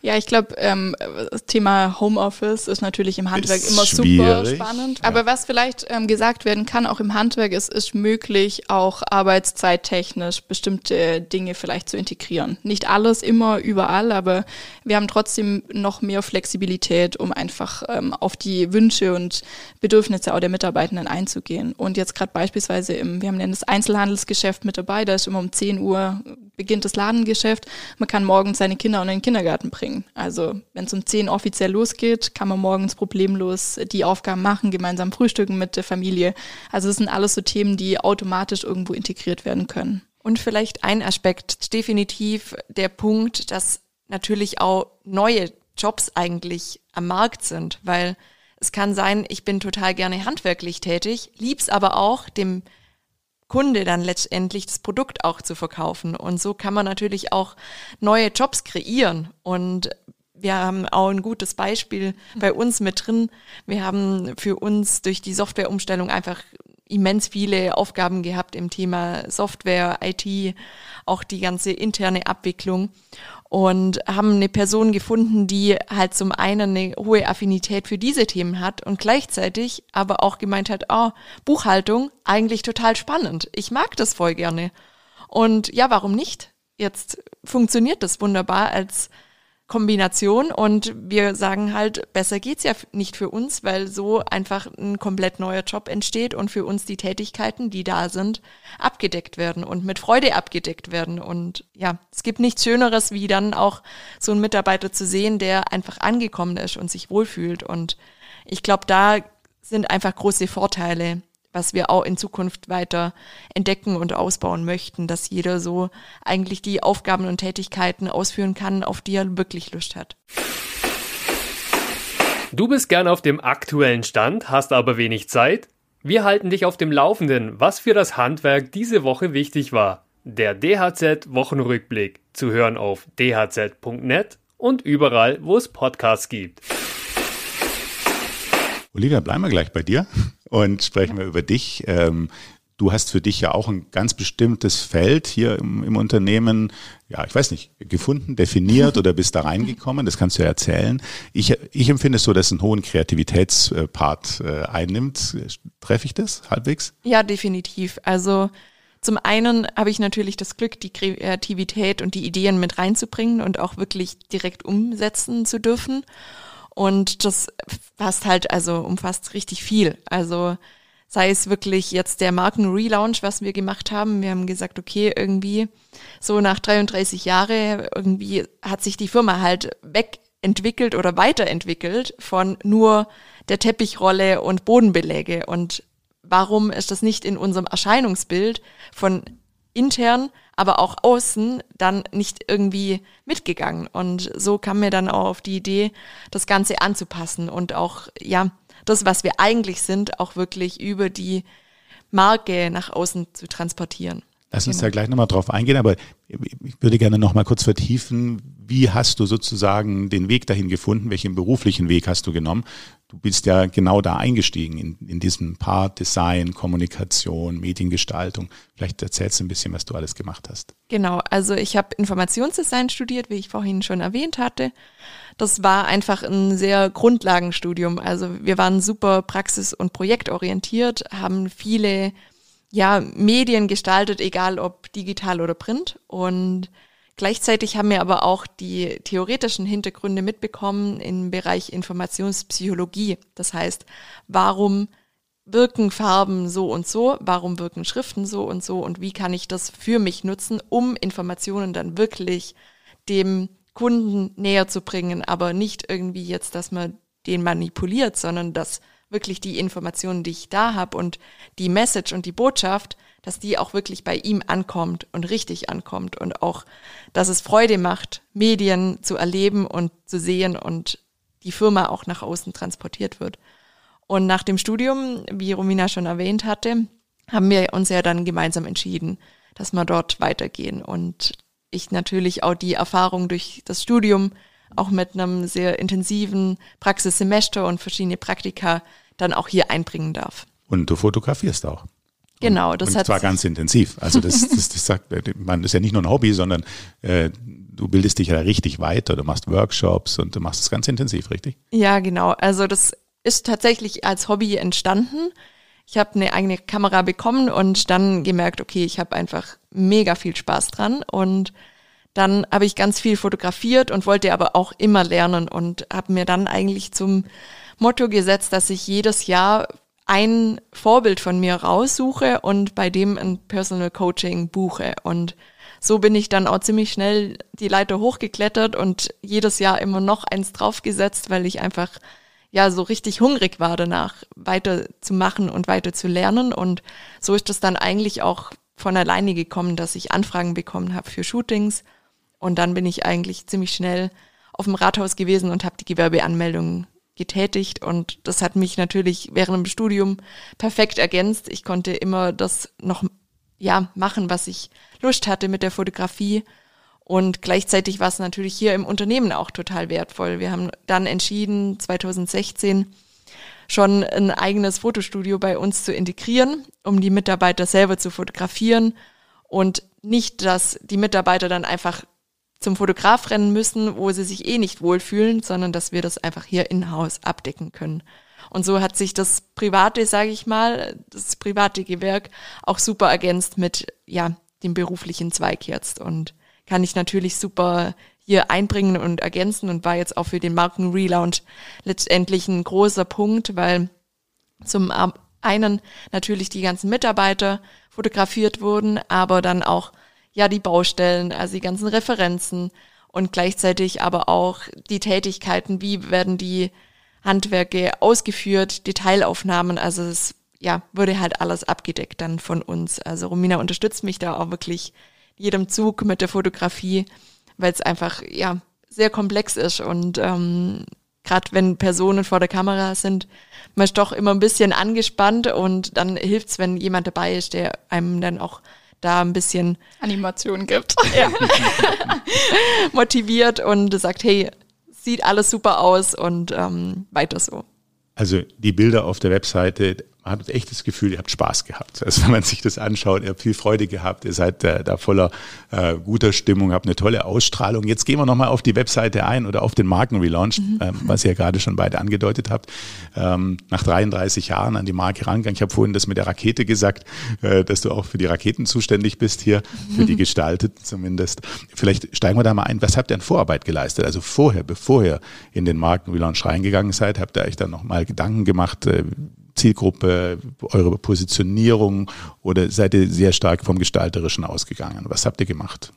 Ja, ich glaube, ähm, das Thema Homeoffice ist natürlich im Handwerk ist immer super spannend. Ja. Aber was vielleicht ähm, gesagt werden kann, auch im Handwerk, ist, ist möglich, auch arbeitszeittechnisch bestimmte Dinge vielleicht zu integrieren. Nicht alles immer überall, aber wir haben trotzdem noch mehr Flexibilität, um einfach ähm, auf die Wünsche und Bedürfnisse auch der Mitarbeitenden einzugehen. Und jetzt gerade beispielsweise im, wir haben das Einzelhandelsgeschäft mit dabei, da ist immer um 10 Uhr beginnt das Ladengeschäft. Man kann morgens seine Kinder in den Kindergarten bringen. Also wenn es um 10 offiziell losgeht, kann man morgens problemlos die Aufgaben machen, gemeinsam frühstücken mit der Familie. Also das sind alles so Themen, die automatisch irgendwo integriert werden können. Und vielleicht ein Aspekt, definitiv der Punkt, dass natürlich auch neue Jobs eigentlich am Markt sind, weil es kann sein, ich bin total gerne handwerklich tätig, lieb's aber auch, dem Kunde dann letztendlich das Produkt auch zu verkaufen. Und so kann man natürlich auch neue Jobs kreieren. Und wir haben auch ein gutes Beispiel bei uns mit drin. Wir haben für uns durch die Softwareumstellung einfach immens viele Aufgaben gehabt im Thema Software, IT, auch die ganze interne Abwicklung und haben eine Person gefunden, die halt zum einen eine hohe Affinität für diese Themen hat und gleichzeitig aber auch gemeint hat, oh, Buchhaltung, eigentlich total spannend. Ich mag das voll gerne. Und ja, warum nicht? Jetzt funktioniert das wunderbar als Kombination und wir sagen halt, besser geht's ja nicht für uns, weil so einfach ein komplett neuer Job entsteht und für uns die Tätigkeiten, die da sind, abgedeckt werden und mit Freude abgedeckt werden. Und ja, es gibt nichts Schöneres, wie dann auch so einen Mitarbeiter zu sehen, der einfach angekommen ist und sich wohlfühlt. Und ich glaube, da sind einfach große Vorteile was wir auch in Zukunft weiter entdecken und ausbauen möchten, dass jeder so eigentlich die Aufgaben und Tätigkeiten ausführen kann, auf die er wirklich Lust hat. Du bist gern auf dem aktuellen Stand, hast aber wenig Zeit? Wir halten dich auf dem Laufenden, was für das Handwerk diese Woche wichtig war. Der DHZ Wochenrückblick zu hören auf dhz.net und überall, wo es Podcasts gibt. Olivia, bleiben wir gleich bei dir und sprechen wir über dich. Ähm, Du hast für dich ja auch ein ganz bestimmtes Feld hier im, im Unternehmen, ja, ich weiß nicht, gefunden, definiert oder bist da reingekommen. Das kannst du ja erzählen. Ich, ich empfinde es so, dass es einen hohen Kreativitätspart äh, einnimmt. Treffe ich das halbwegs? Ja, definitiv. Also zum einen habe ich natürlich das Glück, die Kreativität und die Ideen mit reinzubringen und auch wirklich direkt umsetzen zu dürfen. Und das passt halt, also umfasst richtig viel. Also sei es wirklich jetzt der Marken-Relaunch, was wir gemacht haben. Wir haben gesagt, okay, irgendwie so nach 33 Jahre irgendwie hat sich die Firma halt wegentwickelt oder weiterentwickelt von nur der Teppichrolle und Bodenbeläge. Und warum ist das nicht in unserem Erscheinungsbild von intern, aber auch außen dann nicht irgendwie mitgegangen? Und so kam mir dann auch auf die Idee, das Ganze anzupassen und auch, ja, das, was wir eigentlich sind, auch wirklich über die Marke nach außen zu transportieren. Lass uns genau. da gleich nochmal drauf eingehen, aber ich würde gerne nochmal kurz vertiefen, wie hast du sozusagen den Weg dahin gefunden? Welchen beruflichen Weg hast du genommen? Du bist ja genau da eingestiegen in, in diesem Part Design, Kommunikation, Mediengestaltung. Vielleicht erzählst du ein bisschen, was du alles gemacht hast. Genau, also ich habe Informationsdesign studiert, wie ich vorhin schon erwähnt hatte. Das war einfach ein sehr Grundlagenstudium. Also wir waren super praxis- und projektorientiert, haben viele ja, Medien gestaltet, egal ob digital oder print. Und Gleichzeitig haben wir aber auch die theoretischen Hintergründe mitbekommen im Bereich Informationspsychologie. Das heißt, warum wirken Farben so und so, warum wirken Schriften so und so und wie kann ich das für mich nutzen, um Informationen dann wirklich dem Kunden näher zu bringen, aber nicht irgendwie jetzt, dass man den manipuliert, sondern dass wirklich die Informationen, die ich da habe und die Message und die Botschaft dass die auch wirklich bei ihm ankommt und richtig ankommt und auch, dass es Freude macht, Medien zu erleben und zu sehen und die Firma auch nach außen transportiert wird. Und nach dem Studium, wie Romina schon erwähnt hatte, haben wir uns ja dann gemeinsam entschieden, dass wir dort weitergehen. Und ich natürlich auch die Erfahrung durch das Studium, auch mit einem sehr intensiven Praxissemester und verschiedene Praktika dann auch hier einbringen darf. Und du fotografierst auch. Genau, das und hat zwar ganz intensiv. Also das, das, das sagt, man ist ja nicht nur ein Hobby, sondern äh, du bildest dich ja richtig weiter, du machst Workshops und du machst es ganz intensiv, richtig? Ja, genau. Also das ist tatsächlich als Hobby entstanden. Ich habe eine eigene Kamera bekommen und dann gemerkt, okay, ich habe einfach mega viel Spaß dran und dann habe ich ganz viel fotografiert und wollte aber auch immer lernen und habe mir dann eigentlich zum Motto gesetzt, dass ich jedes Jahr ein Vorbild von mir raussuche und bei dem ein Personal Coaching buche. Und so bin ich dann auch ziemlich schnell die Leiter hochgeklettert und jedes Jahr immer noch eins draufgesetzt, weil ich einfach ja so richtig hungrig war danach, weiter zu machen und weiter zu lernen. Und so ist es dann eigentlich auch von alleine gekommen, dass ich Anfragen bekommen habe für Shootings. Und dann bin ich eigentlich ziemlich schnell auf dem Rathaus gewesen und habe die Gewerbeanmeldung getätigt und das hat mich natürlich während dem Studium perfekt ergänzt. Ich konnte immer das noch ja machen, was ich Lust hatte mit der Fotografie und gleichzeitig war es natürlich hier im Unternehmen auch total wertvoll. Wir haben dann entschieden 2016 schon ein eigenes Fotostudio bei uns zu integrieren, um die Mitarbeiter selber zu fotografieren und nicht, dass die Mitarbeiter dann einfach zum Fotograf rennen müssen, wo sie sich eh nicht wohlfühlen, sondern dass wir das einfach hier in-house abdecken können. Und so hat sich das private, sage ich mal, das private Gewerk auch super ergänzt mit ja dem beruflichen Zweig jetzt und kann ich natürlich super hier einbringen und ergänzen und war jetzt auch für den Marken-Relaunch letztendlich ein großer Punkt, weil zum einen natürlich die ganzen Mitarbeiter fotografiert wurden, aber dann auch ja die Baustellen, also die ganzen Referenzen und gleichzeitig aber auch die Tätigkeiten, wie werden die Handwerke ausgeführt, Detailaufnahmen, also es ja, wurde halt alles abgedeckt dann von uns. Also Romina unterstützt mich da auch wirklich jedem Zug mit der Fotografie, weil es einfach ja sehr komplex ist und ähm, gerade wenn Personen vor der Kamera sind, man ist doch immer ein bisschen angespannt und dann hilft's, wenn jemand dabei ist, der einem dann auch da ein bisschen Animation gibt. Ja. motiviert und sagt, hey, sieht alles super aus und ähm, weiter so. Also die Bilder auf der Webseite, man hat echt das Gefühl, ihr habt Spaß gehabt. Also wenn man sich das anschaut, ihr habt viel Freude gehabt, ihr seid äh, da voller äh, guter Stimmung, habt eine tolle Ausstrahlung. Jetzt gehen wir nochmal auf die Webseite ein oder auf den Markenrelaunch, mhm. ähm, was ihr ja gerade schon beide angedeutet habt. Ähm, nach 33 Jahren an die Marke rangegangen. Ich habe vorhin das mit der Rakete gesagt, äh, dass du auch für die Raketen zuständig bist hier, für die Gestalteten zumindest. Vielleicht steigen wir da mal ein. Was habt ihr an Vorarbeit geleistet? Also vorher, bevor ihr in den Markenrelaunch reingegangen seid, habt ihr euch dann nochmal Gedanken gemacht, äh, Zielgruppe, eure Positionierung oder seid ihr sehr stark vom Gestalterischen ausgegangen? Was habt ihr gemacht?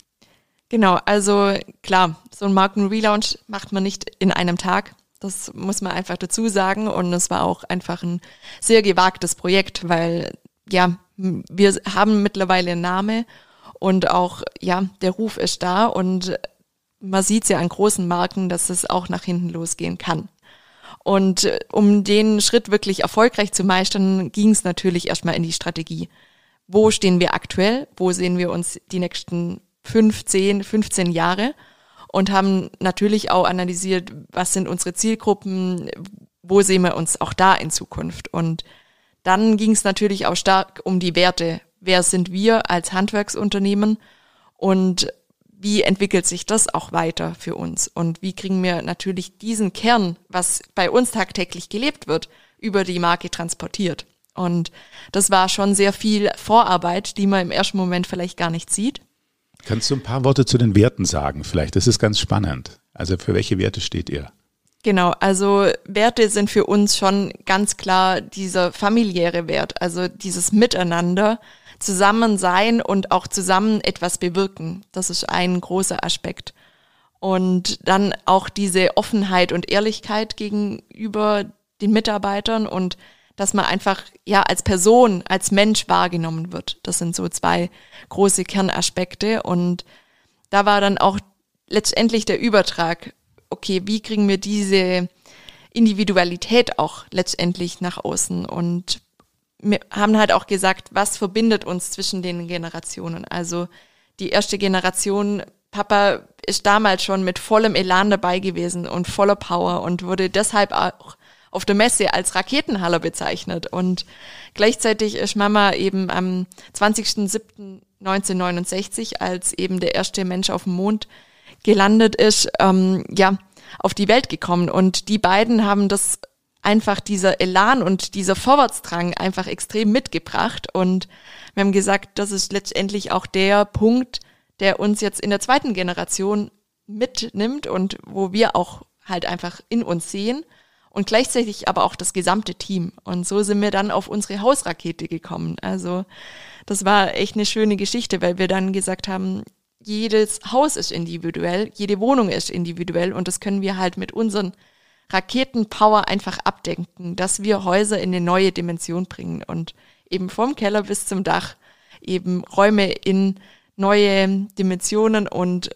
Genau, also klar, so ein Markenrelaunch macht man nicht in einem Tag. Das muss man einfach dazu sagen. Und es war auch einfach ein sehr gewagtes Projekt, weil ja, wir haben mittlerweile einen Namen und auch, ja, der Ruf ist da und man sieht es ja an großen Marken, dass es auch nach hinten losgehen kann. Und äh, um den Schritt wirklich erfolgreich zu meistern, ging es natürlich erstmal in die Strategie. Wo stehen wir aktuell? Wo sehen wir uns die nächsten 15, 15 Jahre? Und haben natürlich auch analysiert, was sind unsere Zielgruppen? Wo sehen wir uns auch da in Zukunft? Und dann ging es natürlich auch stark um die Werte. Wer sind wir als Handwerksunternehmen? Und wie entwickelt sich das auch weiter für uns und wie kriegen wir natürlich diesen Kern, was bei uns tagtäglich gelebt wird, über die Marke transportiert. Und das war schon sehr viel Vorarbeit, die man im ersten Moment vielleicht gar nicht sieht. Kannst du ein paar Worte zu den Werten sagen vielleicht? Das ist ganz spannend. Also für welche Werte steht ihr? Genau, also Werte sind für uns schon ganz klar dieser familiäre Wert, also dieses Miteinander, zusammen sein und auch zusammen etwas bewirken. Das ist ein großer Aspekt. Und dann auch diese Offenheit und Ehrlichkeit gegenüber den Mitarbeitern und dass man einfach ja als Person, als Mensch wahrgenommen wird. Das sind so zwei große Kernaspekte. Und da war dann auch letztendlich der Übertrag, okay, wie kriegen wir diese Individualität auch letztendlich nach außen und wir haben halt auch gesagt, was verbindet uns zwischen den Generationen. Also die erste Generation, Papa ist damals schon mit vollem Elan dabei gewesen und voller Power und wurde deshalb auch auf der Messe als Raketenhaller bezeichnet. Und gleichzeitig ist Mama eben am 20.07.1969, als eben der erste Mensch auf dem Mond gelandet ist, ähm, ja, auf die Welt gekommen. Und die beiden haben das einfach dieser Elan und dieser Vorwärtsdrang einfach extrem mitgebracht. Und wir haben gesagt, das ist letztendlich auch der Punkt, der uns jetzt in der zweiten Generation mitnimmt und wo wir auch halt einfach in uns sehen und gleichzeitig aber auch das gesamte Team. Und so sind wir dann auf unsere Hausrakete gekommen. Also das war echt eine schöne Geschichte, weil wir dann gesagt haben, jedes Haus ist individuell, jede Wohnung ist individuell und das können wir halt mit unseren Raketenpower einfach abdenken, dass wir Häuser in eine neue Dimension bringen und eben vom Keller bis zum Dach eben Räume in neue Dimensionen und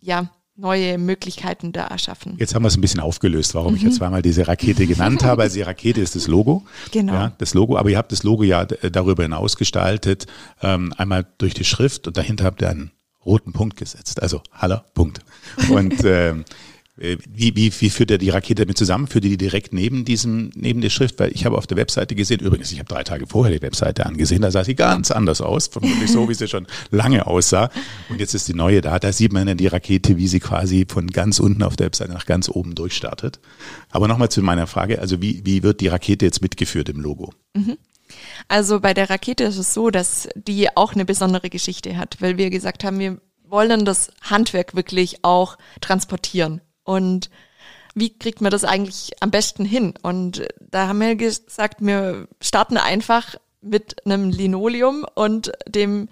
ja, neue Möglichkeiten da erschaffen. Jetzt haben wir es ein bisschen aufgelöst, warum mhm. ich jetzt zweimal diese Rakete genannt habe. Also die Rakete ist das Logo. Genau. Ja, das Logo, aber ihr habt das Logo ja darüber hinaus gestaltet. Ähm, einmal durch die Schrift und dahinter habt ihr einen roten Punkt gesetzt. Also Haller Punkt. Und ähm, äh, wie, wie, wie führt er die Rakete damit zusammen? Führt er die direkt neben diesem, neben der Schrift? Weil ich habe auf der Webseite gesehen, übrigens, ich habe drei Tage vorher die Webseite angesehen, da sah sie ganz anders aus, vermutlich so, wie sie schon lange aussah. Und jetzt ist die neue da, da sieht man dann die Rakete, wie sie quasi von ganz unten auf der Webseite nach ganz oben durchstartet. Aber nochmal zu meiner Frage, also wie, wie wird die Rakete jetzt mitgeführt im Logo? Mhm. Also bei der Rakete ist es so, dass die auch eine besondere Geschichte hat, weil wir gesagt haben, wir wollen das Handwerk wirklich auch transportieren. Und wie kriegt man das eigentlich am besten hin? Und da haben wir gesagt, wir starten einfach mit einem Linoleum und dem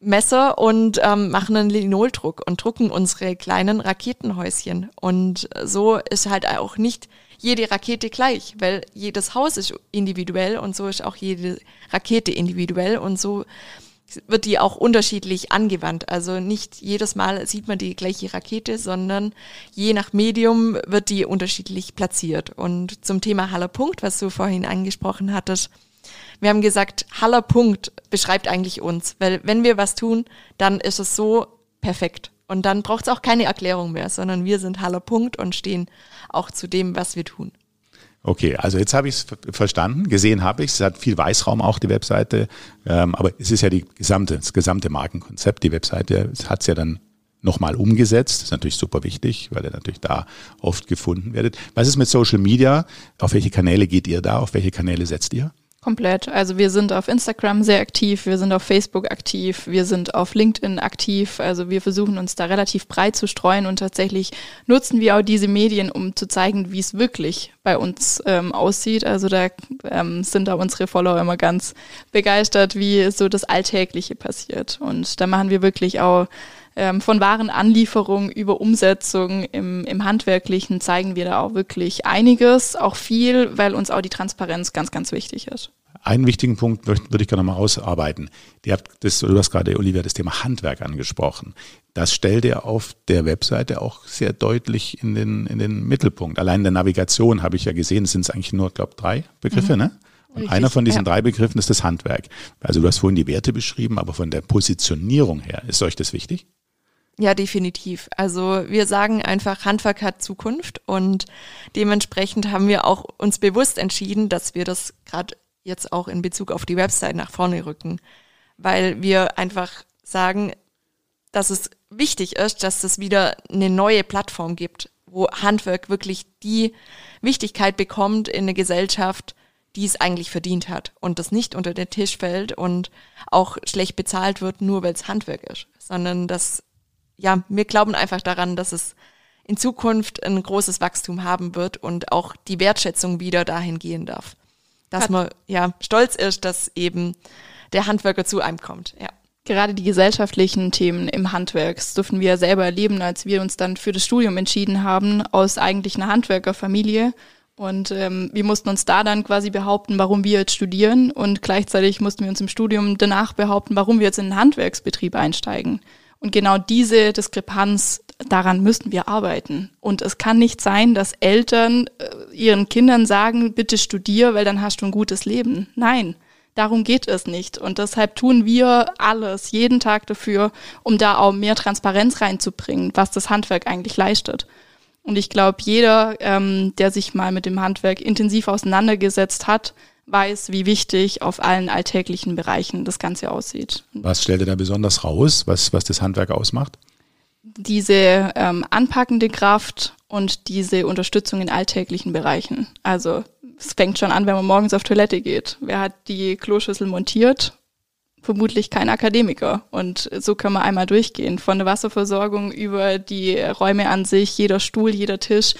Messer und ähm, machen einen Linoldruck und drucken unsere kleinen Raketenhäuschen. Und so ist halt auch nicht jede Rakete gleich, weil jedes Haus ist individuell und so ist auch jede Rakete individuell und so wird die auch unterschiedlich angewandt. Also nicht jedes Mal sieht man die gleiche Rakete, sondern je nach Medium wird die unterschiedlich platziert. Und zum Thema Haller Punkt, was du vorhin angesprochen hattest, wir haben gesagt, Haller Punkt beschreibt eigentlich uns, weil wenn wir was tun, dann ist es so perfekt. Und dann braucht es auch keine Erklärung mehr, sondern wir sind Haller Punkt und stehen auch zu dem, was wir tun. Okay, also jetzt habe ich es verstanden, gesehen habe ich es. Hat viel Weißraum auch die Webseite, ähm, aber es ist ja die gesamte, das gesamte Markenkonzept. Die Webseite hat es ja dann nochmal umgesetzt. Das ist natürlich super wichtig, weil ihr natürlich da oft gefunden werdet. Was ist mit Social Media? Auf welche Kanäle geht ihr da? Auf welche Kanäle setzt ihr? Komplett. Also wir sind auf Instagram sehr aktiv, wir sind auf Facebook aktiv, wir sind auf LinkedIn aktiv. Also wir versuchen uns da relativ breit zu streuen und tatsächlich nutzen wir auch diese Medien, um zu zeigen, wie es wirklich bei uns ähm, aussieht. Also da ähm, sind da unsere Follower immer ganz begeistert, wie so das Alltägliche passiert. Und da machen wir wirklich auch ähm, von Warenanlieferung über Umsetzung im, im Handwerklichen zeigen wir da auch wirklich einiges, auch viel, weil uns auch die Transparenz ganz, ganz wichtig ist. Einen wichtigen Punkt würde ich gerne mal ausarbeiten. Ihr habt das, du hast gerade, Olivia, das Thema Handwerk angesprochen. Das stellt ihr auf der Webseite auch sehr deutlich in den, in den Mittelpunkt. Allein in der Navigation habe ich ja gesehen, es sind eigentlich nur, glaube drei Begriffe, mhm. ne? Und Richtig, einer von diesen ja. drei Begriffen ist das Handwerk. Also du hast vorhin die Werte beschrieben, aber von der Positionierung her, ist euch das wichtig? Ja, definitiv. Also wir sagen einfach, Handwerk hat Zukunft und dementsprechend haben wir auch uns bewusst entschieden, dass wir das gerade jetzt auch in Bezug auf die Website nach vorne rücken, weil wir einfach sagen, dass es wichtig ist, dass es wieder eine neue Plattform gibt, wo Handwerk wirklich die Wichtigkeit bekommt in der Gesellschaft, die es eigentlich verdient hat und das nicht unter den Tisch fällt und auch schlecht bezahlt wird, nur weil es Handwerk ist, sondern dass ja, wir glauben einfach daran, dass es in Zukunft ein großes Wachstum haben wird und auch die Wertschätzung wieder dahin gehen darf. Dass Hat man ja stolz ist, dass eben der Handwerker zu einem kommt. Ja. Gerade die gesellschaftlichen Themen im Handwerk das dürfen wir selber erleben, als wir uns dann für das Studium entschieden haben, aus eigentlich einer Handwerkerfamilie. Und ähm, wir mussten uns da dann quasi behaupten, warum wir jetzt studieren. Und gleichzeitig mussten wir uns im Studium danach behaupten, warum wir jetzt in den Handwerksbetrieb einsteigen. Und genau diese Diskrepanz, daran müssen wir arbeiten. Und es kann nicht sein, dass Eltern äh, ihren Kindern sagen, bitte studier, weil dann hast du ein gutes Leben. Nein, darum geht es nicht. Und deshalb tun wir alles jeden Tag dafür, um da auch mehr Transparenz reinzubringen, was das Handwerk eigentlich leistet. Und ich glaube, jeder, ähm, der sich mal mit dem Handwerk intensiv auseinandergesetzt hat, weiß, wie wichtig auf allen alltäglichen Bereichen das Ganze aussieht. Was stellt ihr da besonders raus, was, was das Handwerk ausmacht? Diese ähm, anpackende Kraft und diese Unterstützung in alltäglichen Bereichen. Also es fängt schon an, wenn man morgens auf Toilette geht. Wer hat die Kloschüssel montiert? Vermutlich kein Akademiker. Und so können wir einmal durchgehen. Von der Wasserversorgung über die Räume an sich, jeder Stuhl, jeder Tisch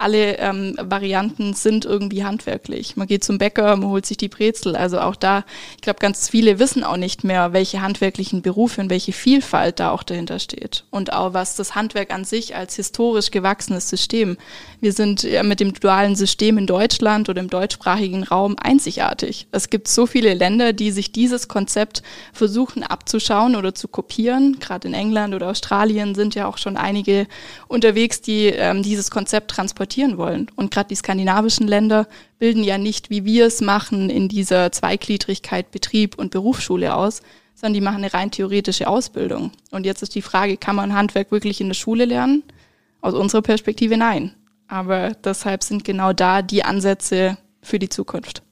alle ähm, Varianten sind irgendwie handwerklich. Man geht zum Bäcker, man holt sich die Brezel. Also auch da, ich glaube, ganz viele wissen auch nicht mehr, welche handwerklichen Berufe und welche Vielfalt da auch dahinter steht. Und auch was das Handwerk an sich als historisch gewachsenes System. Wir sind ja mit dem dualen System in Deutschland oder im deutschsprachigen Raum einzigartig. Es gibt so viele Länder, die sich dieses Konzept versuchen abzuschauen oder zu kopieren. Gerade in England oder Australien sind ja auch schon einige unterwegs, die ähm, dieses Konzept transportieren wollen. Und gerade die skandinavischen Länder bilden ja nicht, wie wir es machen, in dieser Zweigliedrigkeit Betrieb und Berufsschule aus, sondern die machen eine rein theoretische Ausbildung. Und jetzt ist die Frage, kann man Handwerk wirklich in der Schule lernen? Aus unserer Perspektive nein. Aber deshalb sind genau da die Ansätze für die Zukunft.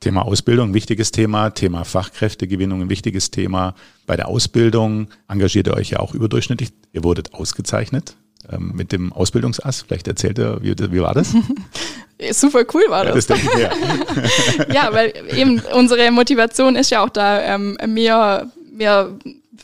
Thema Ausbildung, wichtiges Thema. Thema Fachkräftegewinnung, ein wichtiges Thema. Bei der Ausbildung engagiert ihr euch ja auch überdurchschnittlich. Ihr wurdet ausgezeichnet ähm, mit dem Ausbildungsass. Vielleicht erzählt er, wie, wie war das? Super cool war das. Ja, das ja. ja, weil eben unsere Motivation ist ja auch da, ähm, mehr, mehr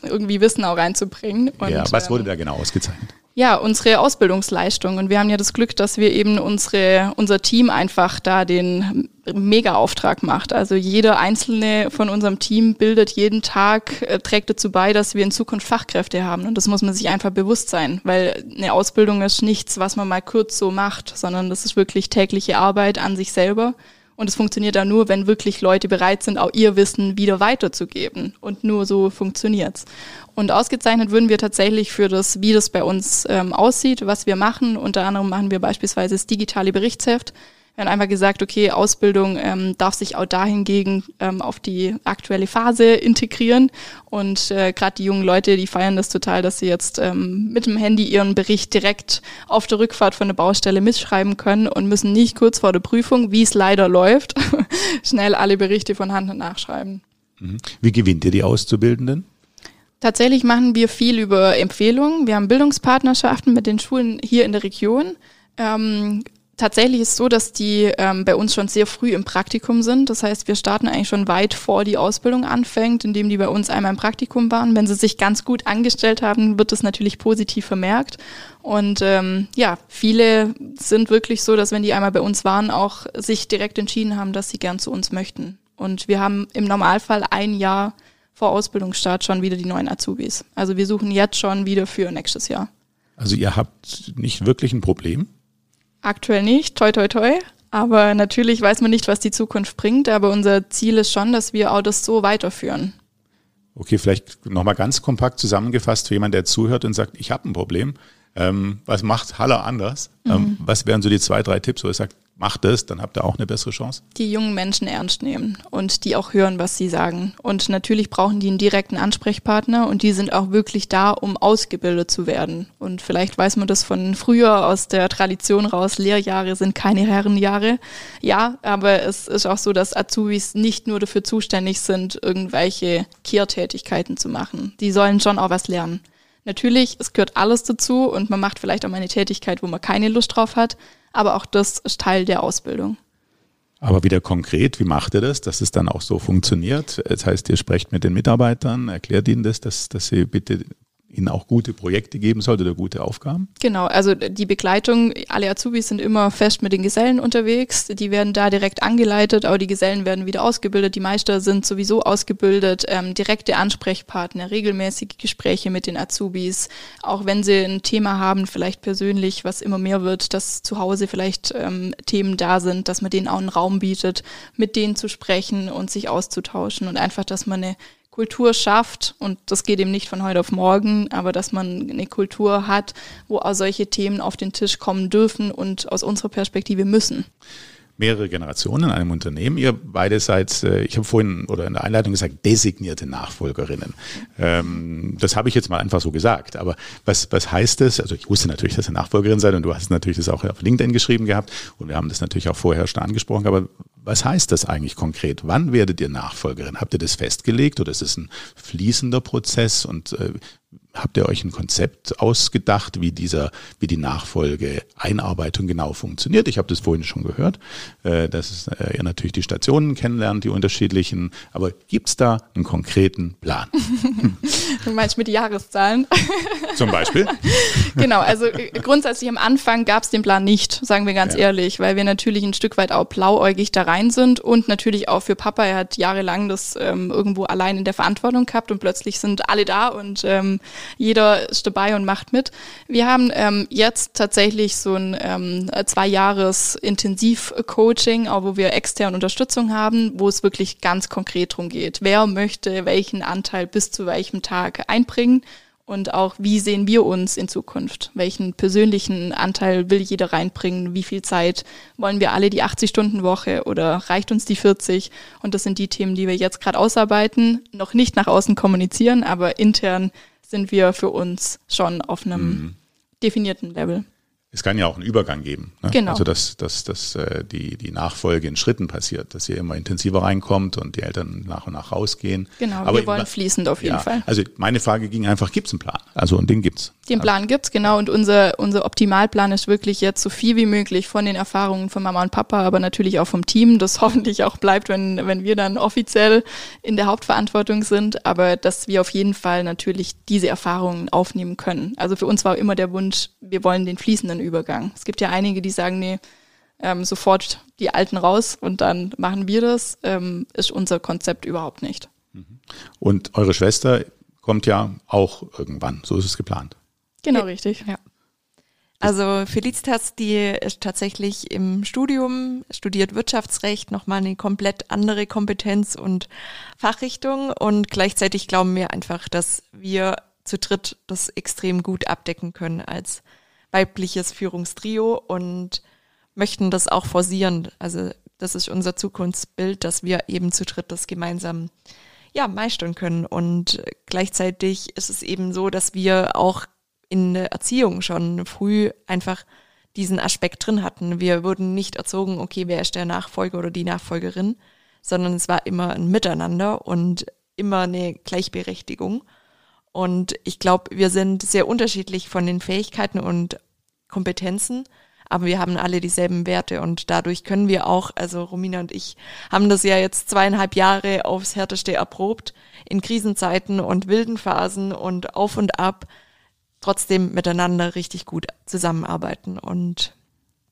irgendwie Wissen auch reinzubringen. Und, ja, was wurde ähm, da genau ausgezeichnet? Ja, unsere Ausbildungsleistung. Und wir haben ja das Glück, dass wir eben unsere, unser Team einfach da den Mega-Auftrag macht. Also jeder einzelne von unserem Team bildet jeden Tag, äh, trägt dazu bei, dass wir in Zukunft Fachkräfte haben. Und das muss man sich einfach bewusst sein, weil eine Ausbildung ist nichts, was man mal kurz so macht, sondern das ist wirklich tägliche Arbeit an sich selber Und es funktioniert da nur, wenn wirklich Leute bereit sind, auch ihr Wissen wieder weiterzugeben. Und nur so funktioniert's. Und ausgezeichnet würden wir tatsächlich für das, wie das bei uns ähm, aussieht, was wir machen. Unter anderem machen wir beispielsweise das digitale Berichtsheft. Wir haben einfach gesagt, okay, Ausbildung ähm, darf sich auch dahingegen ähm, auf die aktuelle Phase integrieren. Und äh, gerade die jungen Leute, die feiern das total, dass sie jetzt ähm, mit dem Handy ihren Bericht direkt auf der Rückfahrt von der Baustelle mitschreiben können und müssen nicht kurz vor der Prüfung, wie es leider läuft, schnell alle Berichte von Hand nachschreiben. Mhm. Wie gewinnt ihr die Auszubildenden? Tatsächlich machen wir viel über Empfehlungen. Wir haben Bildungspartnerschaften mit den Schulen hier in der Region. Ähm, Tatsächlich ist es so, dass die ähm, bei uns schon sehr früh im Praktikum sind. Das heißt, wir starten eigentlich schon weit vor die Ausbildung anfängt, indem die bei uns einmal im Praktikum waren. Wenn sie sich ganz gut angestellt haben, wird das natürlich positiv vermerkt. Und ähm, ja, viele sind wirklich so, dass wenn die einmal bei uns waren, auch sich direkt entschieden haben, dass sie gern zu uns möchten. Und wir haben im Normalfall ein Jahr vor Ausbildungsstart schon wieder die neuen Azubis. Also wir suchen jetzt schon wieder für nächstes Jahr. Also ihr habt nicht wirklich ein Problem? Aktuell nicht, toi toi toi. Aber natürlich weiß man nicht, was die Zukunft bringt. Aber unser Ziel ist schon, dass wir das so weiterführen. Okay, vielleicht nochmal ganz kompakt zusammengefasst für jemanden, der zuhört und sagt, ich habe ein Problem. Ähm, was macht Haller anders? Ähm, mhm. Ähm, was wären so die zwei, drei Tipps, wo er sagt, macht es, dann habt ihr auch eine bessere Chance. Die jungen Menschen ernst nehmen und die auch hören, was sie sagen. Und natürlich brauchen die einen direkten Ansprechpartner und die sind auch wirklich da, um ausgebildet zu werden. Und vielleicht weiß man das von früher aus der Tradition raus, Lehrjahre sind keine Herrenjahre. Ja, aber es ist auch so, dass Azubis nicht nur dafür zuständig sind, irgendwelche Kehrtätigkeiten zu machen. Die sollen schon auch was lernen. Natürlich, es gehört alles dazu und man macht vielleicht auch mal eine Tätigkeit, wo man keine Lust drauf hat, aber auch das ist Teil der Ausbildung. Aber wieder konkret, wie macht ihr das, dass es dann auch so funktioniert? Das heißt, ihr sprecht mit den Mitarbeitern, erklärt ihnen das, dass, dass sie bitte ihnen auch gute Projekte geben sollte oder gute Aufgaben? Genau, also die Begleitung, alle Azubis sind immer fest mit den Gesellen unterwegs, die werden da direkt angeleitet, aber die Gesellen werden wieder ausgebildet, die Meister sind sowieso ausgebildet, ähm, direkte Ansprechpartner, regelmäßige Gespräche mit den Azubis, auch wenn sie ein Thema haben, vielleicht persönlich, was immer mehr wird, dass zu Hause vielleicht ähm, Themen da sind, dass man denen auch einen Raum bietet, mit denen zu sprechen und sich auszutauschen und einfach, dass man eine Kultur schafft, und das geht eben nicht von heute auf morgen, aber dass man eine Kultur hat, wo auch solche Themen auf den Tisch kommen dürfen und aus unserer Perspektive müssen mehrere Generationen in einem Unternehmen. Ihr beide seid, äh, ich habe vorhin oder in der Einleitung gesagt, designierte Nachfolgerinnen. Ähm, das habe ich jetzt mal einfach so gesagt. Aber was, was heißt das? Also ich wusste natürlich, dass ihr Nachfolgerin seid und du hast natürlich das auch auf LinkedIn geschrieben gehabt und wir haben das natürlich auch vorher schon angesprochen. Aber was heißt das eigentlich konkret? Wann werdet ihr Nachfolgerin? Habt ihr das festgelegt oder ist es ein fließender Prozess und äh, habt ihr euch ein Konzept ausgedacht, wie dieser, wie die Nachfolge Einarbeitung genau funktioniert? Ich habe das vorhin schon gehört, äh, dass äh, ihr natürlich die Stationen kennenlernt, die unterschiedlichen. Aber gibt es da einen konkreten Plan? du meinst mit Jahreszahlen? Zum Beispiel? genau, also äh, grundsätzlich am Anfang gab es den Plan nicht, sagen wir ganz ja. ehrlich, weil wir natürlich ein Stück weit auch blauäugig da rein sind und natürlich auch für Papa, er hat jahrelang das ähm, irgendwo allein in der Verantwortung gehabt und plötzlich sind alle da und ähm, jeder ist dabei und macht mit. Wir haben ähm, jetzt tatsächlich so ein ähm, zwei Jahres Intensiv-Coaching, auch wo wir externe Unterstützung haben, wo es wirklich ganz konkret darum geht, wer möchte welchen Anteil bis zu welchem Tag einbringen und auch, wie sehen wir uns in Zukunft? Welchen persönlichen Anteil will jeder reinbringen? Wie viel Zeit wollen wir alle die 80-Stunden-Woche oder reicht uns die 40? Und das sind die Themen, die wir jetzt gerade ausarbeiten, noch nicht nach außen kommunizieren, aber intern sind wir für uns schon auf einem mhm. definierten Level. Es kann ja auch einen Übergang geben. Ne? Genau. Also dass, dass, dass äh, die, die Nachfolge in Schritten passiert, dass ihr immer intensiver reinkommt und die Eltern nach und nach rausgehen. Genau, Aber wir wollen fließend auf jeden ja, Fall. Also meine Frage ging einfach, gibt es einen Plan? Also und den gibt's. Den Plan gibt's genau und unser, unser Optimalplan ist wirklich jetzt so viel wie möglich von den Erfahrungen von Mama und Papa, aber natürlich auch vom Team, das hoffentlich auch bleibt, wenn, wenn wir dann offiziell in der Hauptverantwortung sind, aber dass wir auf jeden Fall natürlich diese Erfahrungen aufnehmen können. Also für uns war immer der Wunsch, wir wollen den fließenden fließenden Übergang. Es gibt ja einige, die sagen, nee, ähm, sofort die Alten raus und dann machen wir das, ähm, ist unser Konzept überhaupt nicht. Mhm. Und eure Schwester kommt ja auch irgendwann, so ist es geplant. Genau, richtig, ja. Also Felicitas, die ist tatsächlich im Studium, studiert Wirtschaftsrecht, nochmal eine komplett andere Kompetenz und Fachrichtung. Und gleichzeitig glauben wir einfach, dass wir zu dritt das extrem gut abdecken können als weibliches Führungstrio und möchten das auch forcieren. Also das ist unser Zukunftsbild, dass wir eben zu dritt das gemeinsam ja, meistern können. Und gleichzeitig ist es eben so, dass wir auch in der Erziehung schon früh einfach diesen Aspekt drin hatten. Wir wurden nicht erzogen, okay, wer ist der Nachfolger oder die Nachfolgerin, sondern es war immer ein Miteinander und immer eine Gleichberechtigung. Und ich glaube, wir sind sehr unterschiedlich von den Fähigkeiten und Kompetenzen, aber wir haben alle dieselben Werte und dadurch können wir auch, also Romina und ich haben das ja jetzt zweieinhalb Jahre aufs Härteste erprobt, in Krisenzeiten und wilden Phasen und auf und ab, trotzdem miteinander richtig gut zusammenarbeiten und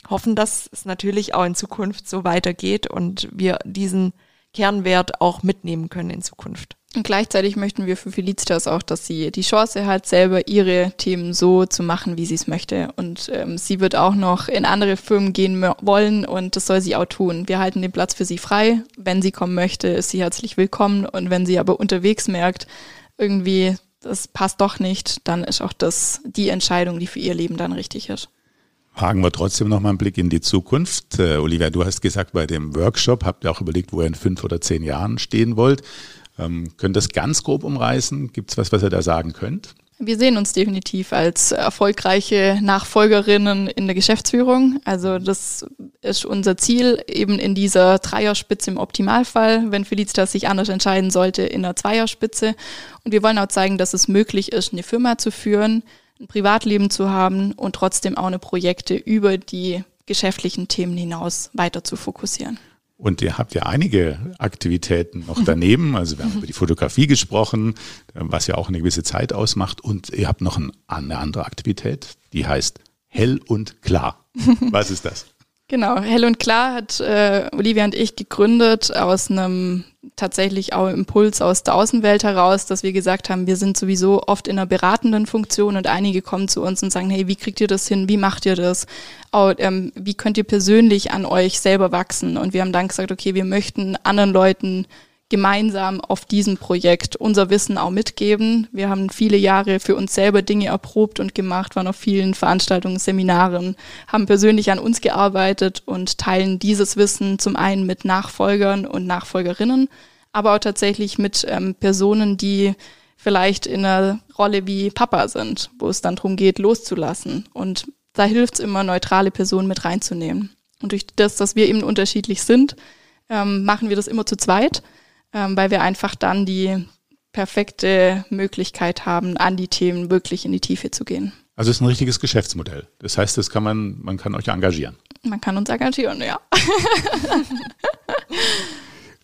hoffen, dass es natürlich auch in Zukunft so weitergeht und wir diesen Kernwert auch mitnehmen können in Zukunft. Und gleichzeitig möchten wir für Felicitas auch, dass sie die Chance hat, selber ihre Themen so zu machen, wie sie es möchte. Und ähm, sie wird auch noch in andere Firmen gehen wollen und das soll sie auch tun. Wir halten den Platz für sie frei. Wenn sie kommen möchte, ist sie herzlich willkommen. Und wenn sie aber unterwegs merkt, irgendwie, das passt doch nicht, dann ist auch das die Entscheidung, die für ihr Leben dann richtig ist. Wagen wir trotzdem noch mal einen Blick in die Zukunft. Äh, Olivia, du hast gesagt, bei dem Workshop habt ihr auch überlegt, wo ihr in fünf oder zehn Jahren stehen wollt. Ähm, könnt das ganz grob umreißen? Gibt es was, was ihr da sagen könnt? Wir sehen uns definitiv als erfolgreiche Nachfolgerinnen in der Geschäftsführung. Also das ist unser Ziel, eben in dieser Dreierspitze im Optimalfall, wenn Felicitas sich anders entscheiden sollte, in einer Zweierspitze. Und wir wollen auch zeigen, dass es möglich ist, eine Firma zu führen, ein Privatleben zu haben und trotzdem auch eine Projekte über die geschäftlichen Themen hinaus weiter zu fokussieren. Und ihr habt ja einige Aktivitäten noch daneben. Also wir haben über die Fotografie gesprochen, was ja auch eine gewisse Zeit ausmacht. Und ihr habt noch eine andere Aktivität, die heißt Hell und Klar. Was ist das? Genau, Hell und Klar hat äh, Olivia und ich gegründet aus einem tatsächlich auch Impuls aus der Außenwelt heraus, dass wir gesagt haben, wir sind sowieso oft in einer beratenden Funktion und einige kommen zu uns und sagen, hey, wie kriegt ihr das hin? Wie macht ihr das? Auch, ähm, wie könnt ihr persönlich an euch selber wachsen? Und wir haben dann gesagt, okay, wir möchten anderen Leuten gemeinsam auf diesem Projekt unser Wissen auch mitgeben. Wir haben viele Jahre für uns selber Dinge erprobt und gemacht, waren auf vielen Veranstaltungen, Seminaren, haben persönlich an uns gearbeitet und teilen dieses Wissen zum einen mit Nachfolgern und Nachfolgerinnen, aber auch tatsächlich mit ähm, Personen, die vielleicht in einer Rolle wie Papa sind, wo es dann darum geht, loszulassen. Und da hilft es immer, neutrale Personen mit reinzunehmen. Und durch das, dass wir eben unterschiedlich sind, ähm, machen wir das immer zu zweit ähm, weil wir einfach dann die perfekte Möglichkeit haben, an die Themen wirklich in die Tiefe zu gehen. Also es ist ein richtiges Geschäftsmodell. Das heißt, das kann man, man kann euch engagieren. Man kann uns engagieren, ja.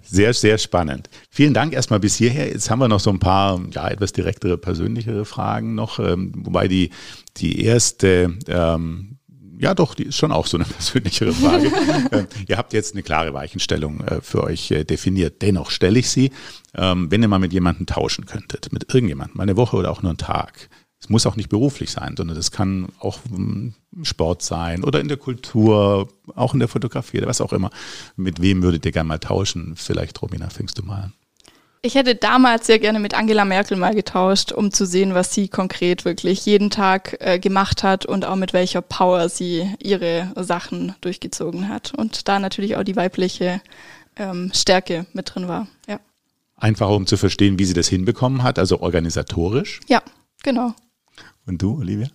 Sehr, sehr spannend. Vielen Dank erstmal bis hierher. Jetzt haben wir noch so ein paar, ja, etwas direktere, persönlichere Fragen noch, ähm, wobei die, die erste, ähm, ja, doch, die ist schon auch so eine persönlichere Frage. äh, ihr habt jetzt eine klare Weichenstellung äh, für euch äh, definiert. Dennoch stelle ich sie, ähm, wenn ihr mal mit jemandem tauschen könntet, mit irgendjemandem, mal eine Woche oder auch nur einen Tag. Es muss auch nicht beruflich sein, sondern das kann auch im Sport sein oder in der Kultur, auch in der Fotografie oder was auch immer. Mit wem würdet ihr gerne mal tauschen? Vielleicht, Romina, fängst du mal an. Ich hätte damals sehr gerne mit Angela Merkel mal getauscht, um zu sehen, was sie konkret wirklich jeden Tag äh, gemacht hat und auch mit welcher Power sie ihre Sachen durchgezogen hat. Und da natürlich auch die weibliche ähm, Stärke mit drin war. Ja. Einfach um zu verstehen, wie sie das hinbekommen hat, also organisatorisch. Ja, genau. Und du, Olivia?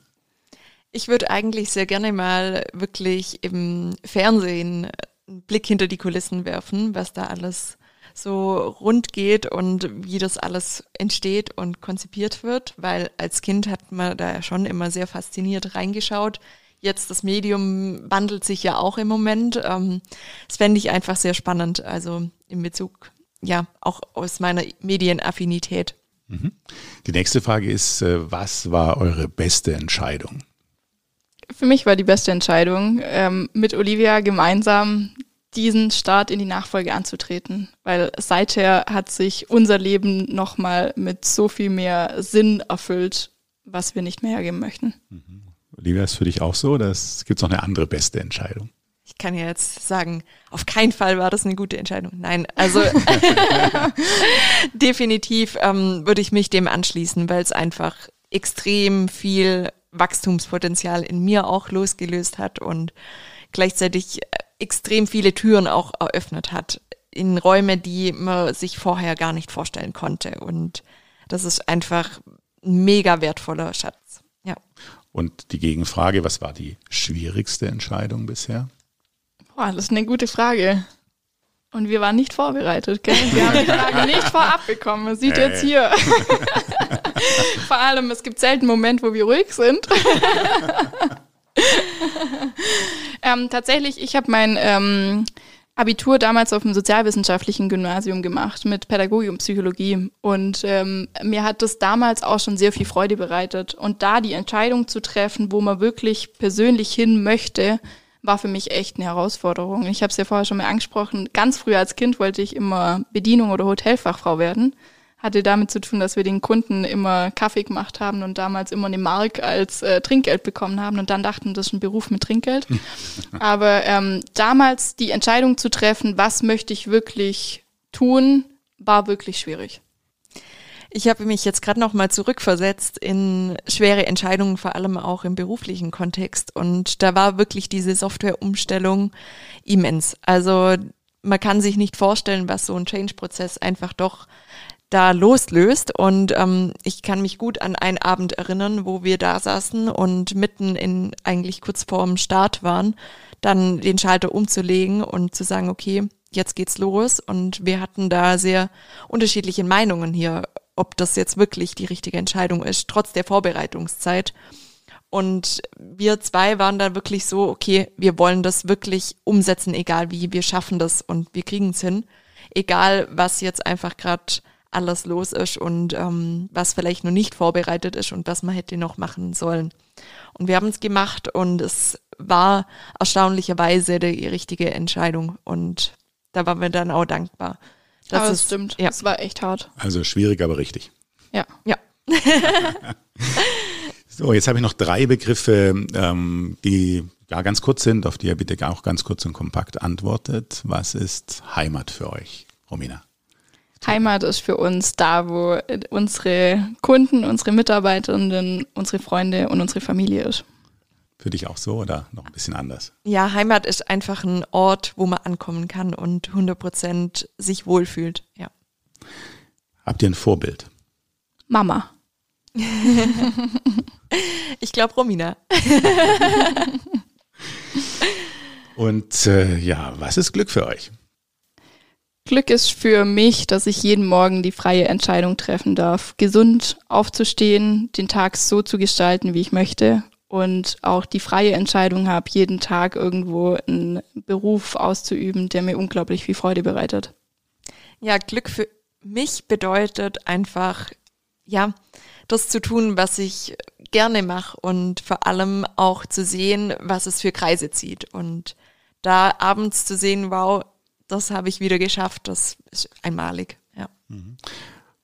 Ich würde eigentlich sehr gerne mal wirklich im Fernsehen einen Blick hinter die Kulissen werfen, was da alles so rund geht und wie das alles entsteht und konzipiert wird, weil als Kind hat man da schon immer sehr fasziniert reingeschaut. Jetzt das Medium wandelt sich ja auch im Moment. Ähm, das fände ich einfach sehr spannend, also in Bezug, ja, auch aus meiner Medienaffinität. Mhm. Die nächste Frage ist, äh, was war eure beste Entscheidung? Für mich war die beste Entscheidung, ähm, mit Olivia gemeinsam diesen Start in die Nachfolge anzutreten, weil seither hat sich unser Leben nochmal mit so viel mehr Sinn erfüllt, was wir nicht mehr hergeben möchten. Mhm. Olivia, ist für dich auch so? Oder gibt es noch eine andere beste Entscheidung? Ich kann ja jetzt sagen, auf keinen Fall war das eine gute Entscheidung. Nein, also definitiv ähm, würde ich mich dem anschließen, weil es einfach extrem viel Wachstumspotenzial in mir auch losgelöst hat und gleichzeitig äh, extrem viele Türen auch eröffnet hat in Räume, die man sich vorher gar nicht vorstellen konnte. Und das ist einfach ein mega wertvoller Schatz. Ja. Und die Gegenfrage, was war die schwierigste Entscheidung bisher? Boah, das ist eine gute Frage. Und wir waren nicht vorbereitet, gell? Wir haben die Frage nicht vorab bekommen. Man sieht jetzt hier. Vor allem, es gibt selten Momente, wo wir ruhig sind. ähm, tatsächlich, ich habe mein ähm, Abitur damals auf dem sozialwissenschaftlichen Gymnasium gemacht mit Pädagogik und Psychologie. Und ähm, mir hat das damals auch schon sehr viel Freude bereitet. Und da die Entscheidung zu treffen, wo man wirklich persönlich hin möchte, war für mich echt eine Herausforderung. Ich habe es ja vorher schon mal angesprochen. Ganz früh als Kind wollte ich immer Bedienung oder Hotelfachfrau werden hatte damit zu tun, dass wir den Kunden immer Kaffee gemacht haben und damals immer eine Mark als äh, Trinkgeld bekommen haben und dann dachten, das ist ein Beruf mit Trinkgeld. Aber ähm, damals die Entscheidung zu treffen, was möchte ich wirklich tun, war wirklich schwierig. Ich habe mich jetzt gerade noch mal zurückversetzt in schwere Entscheidungen, vor allem auch im beruflichen Kontext. Und da war wirklich diese Softwareumstellung immens. Also man kann sich nicht vorstellen, was so ein Change-Prozess einfach doch da loslöst. Und ähm, ich kann mich gut an einen Abend erinnern, wo wir da saßen und mitten in eigentlich kurz vorm Start waren, dann den Schalter umzulegen und zu sagen, okay, jetzt geht's los. Und wir hatten da sehr unterschiedliche Meinungen hier, ob das jetzt wirklich die richtige Entscheidung ist, trotz der Vorbereitungszeit. Und wir zwei waren da wirklich so, okay, wir wollen das wirklich umsetzen, egal wie, wir schaffen das und wir kriegen es hin. Egal, was jetzt einfach gerade alles los ist und ähm, was vielleicht noch nicht vorbereitet ist und was man hätte noch machen sollen. Und wir haben es gemacht und es war erstaunlicherweise die richtige Entscheidung und da waren wir dann auch dankbar. Das aber das ist, stimmt, ja. es war echt hart. Also schwierig, aber richtig. Ja. Ja. so, jetzt habe ich noch drei Begriffe, ähm, die ja ganz kurz sind, auf die ihr bitte auch ganz kurz und kompakt antwortet. Was ist Heimat für euch, Romina? Heimat ist für uns da, wo unsere Kunden, unsere Mitarbeitenden, unsere Freunde und unsere Familie ist. Für dich auch so oder noch ein bisschen anders? Ja, Heimat ist einfach ein Ort, wo man ankommen kann und 100 Prozent sich wohlfühlt. Ja. Habt ihr ein Vorbild? Mama. ich glaube Romina. und äh, ja, was ist Glück für euch? Glück ist für mich, dass ich jeden Morgen die freie Entscheidung treffen darf, gesund aufzustehen, den Tag so zu gestalten, wie ich möchte und auch die freie Entscheidung habe, jeden Tag irgendwo einen Beruf auszuüben, der mir unglaublich viel Freude bereitet. Ja, Glück für mich bedeutet einfach, ja, das zu tun, was ich gerne mache und vor allem auch zu sehen, was es für Kreise zieht und da abends zu sehen, wow, das habe ich wieder geschafft. Das ist einmalig. Ja. Mhm.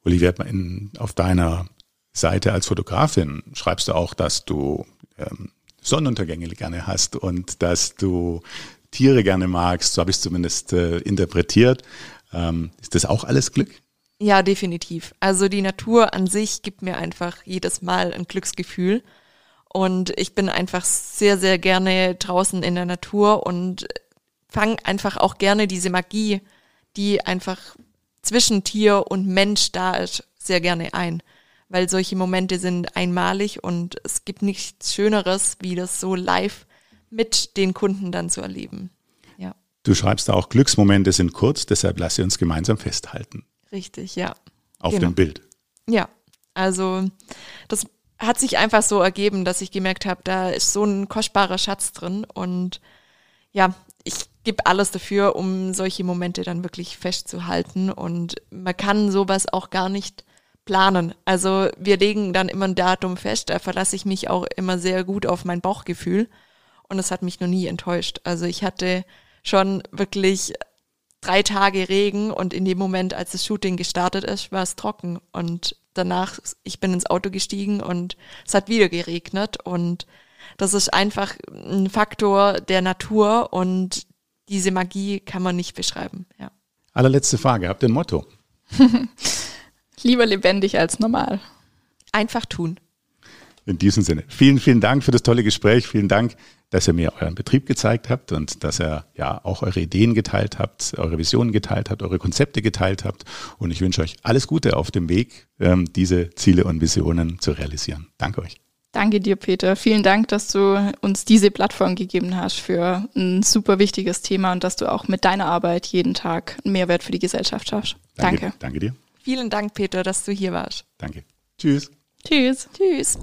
Olivia, in, auf deiner Seite als Fotografin schreibst du auch, dass du ähm, Sonnenuntergänge gerne hast und dass du Tiere gerne magst. So habe ich es zumindest äh, interpretiert. Ähm, ist das auch alles Glück? Ja, definitiv. Also die Natur an sich gibt mir einfach jedes Mal ein Glücksgefühl. Und ich bin einfach sehr, sehr gerne draußen in der Natur und fange einfach auch gerne diese Magie, die einfach zwischen Tier und Mensch da ist, sehr gerne ein. Weil solche Momente sind einmalig und es gibt nichts Schöneres, wie das so live mit den Kunden dann zu erleben. Ja. Du schreibst da auch, Glücksmomente sind kurz, deshalb lass sie uns gemeinsam festhalten. Richtig, ja. Auf genau. dem Bild. Ja, also das hat sich einfach so ergeben, dass ich gemerkt habe, da ist so ein kostbarer Schatz drin und ja, gebe alles dafür, um solche Momente dann wirklich festzuhalten. Und man kann sowas auch gar nicht planen. Also wir legen dann immer ein Datum fest, da verlasse ich mich auch immer sehr gut auf mein Bauchgefühl. Und es hat mich noch nie enttäuscht. Also ich hatte schon wirklich drei Tage Regen und in dem Moment, als das Shooting gestartet ist, war es trocken. Und danach, ich bin ins Auto gestiegen und es hat wieder geregnet und Das ist einfach ein Faktor der Natur und diese Magie kann man nicht beschreiben. Ja. Allerletzte Frage, habt ihr ein Motto? Lieber lebendig als normal. Einfach tun. In diesem Sinne, vielen, vielen Dank für das tolle Gespräch. Vielen Dank, dass ihr mir euren Betrieb gezeigt habt und dass ihr ja auch eure Ideen geteilt habt, eure Visionen geteilt habt, eure Konzepte geteilt habt. Und ich wünsche euch alles Gute auf dem Weg, ähm, diese Ziele und Visionen zu realisieren. Danke euch. Danke dir, Peter. Vielen Dank, dass du uns diese Plattform gegeben hast für ein super wichtiges Thema und dass du auch mit deiner Arbeit jeden Tag einen Mehrwert für die Gesellschaft schaffst. Danke. Danke, danke dir. Vielen Dank, Peter, dass du hier warst. Danke. Tschüss. Tschüss. Tschüss.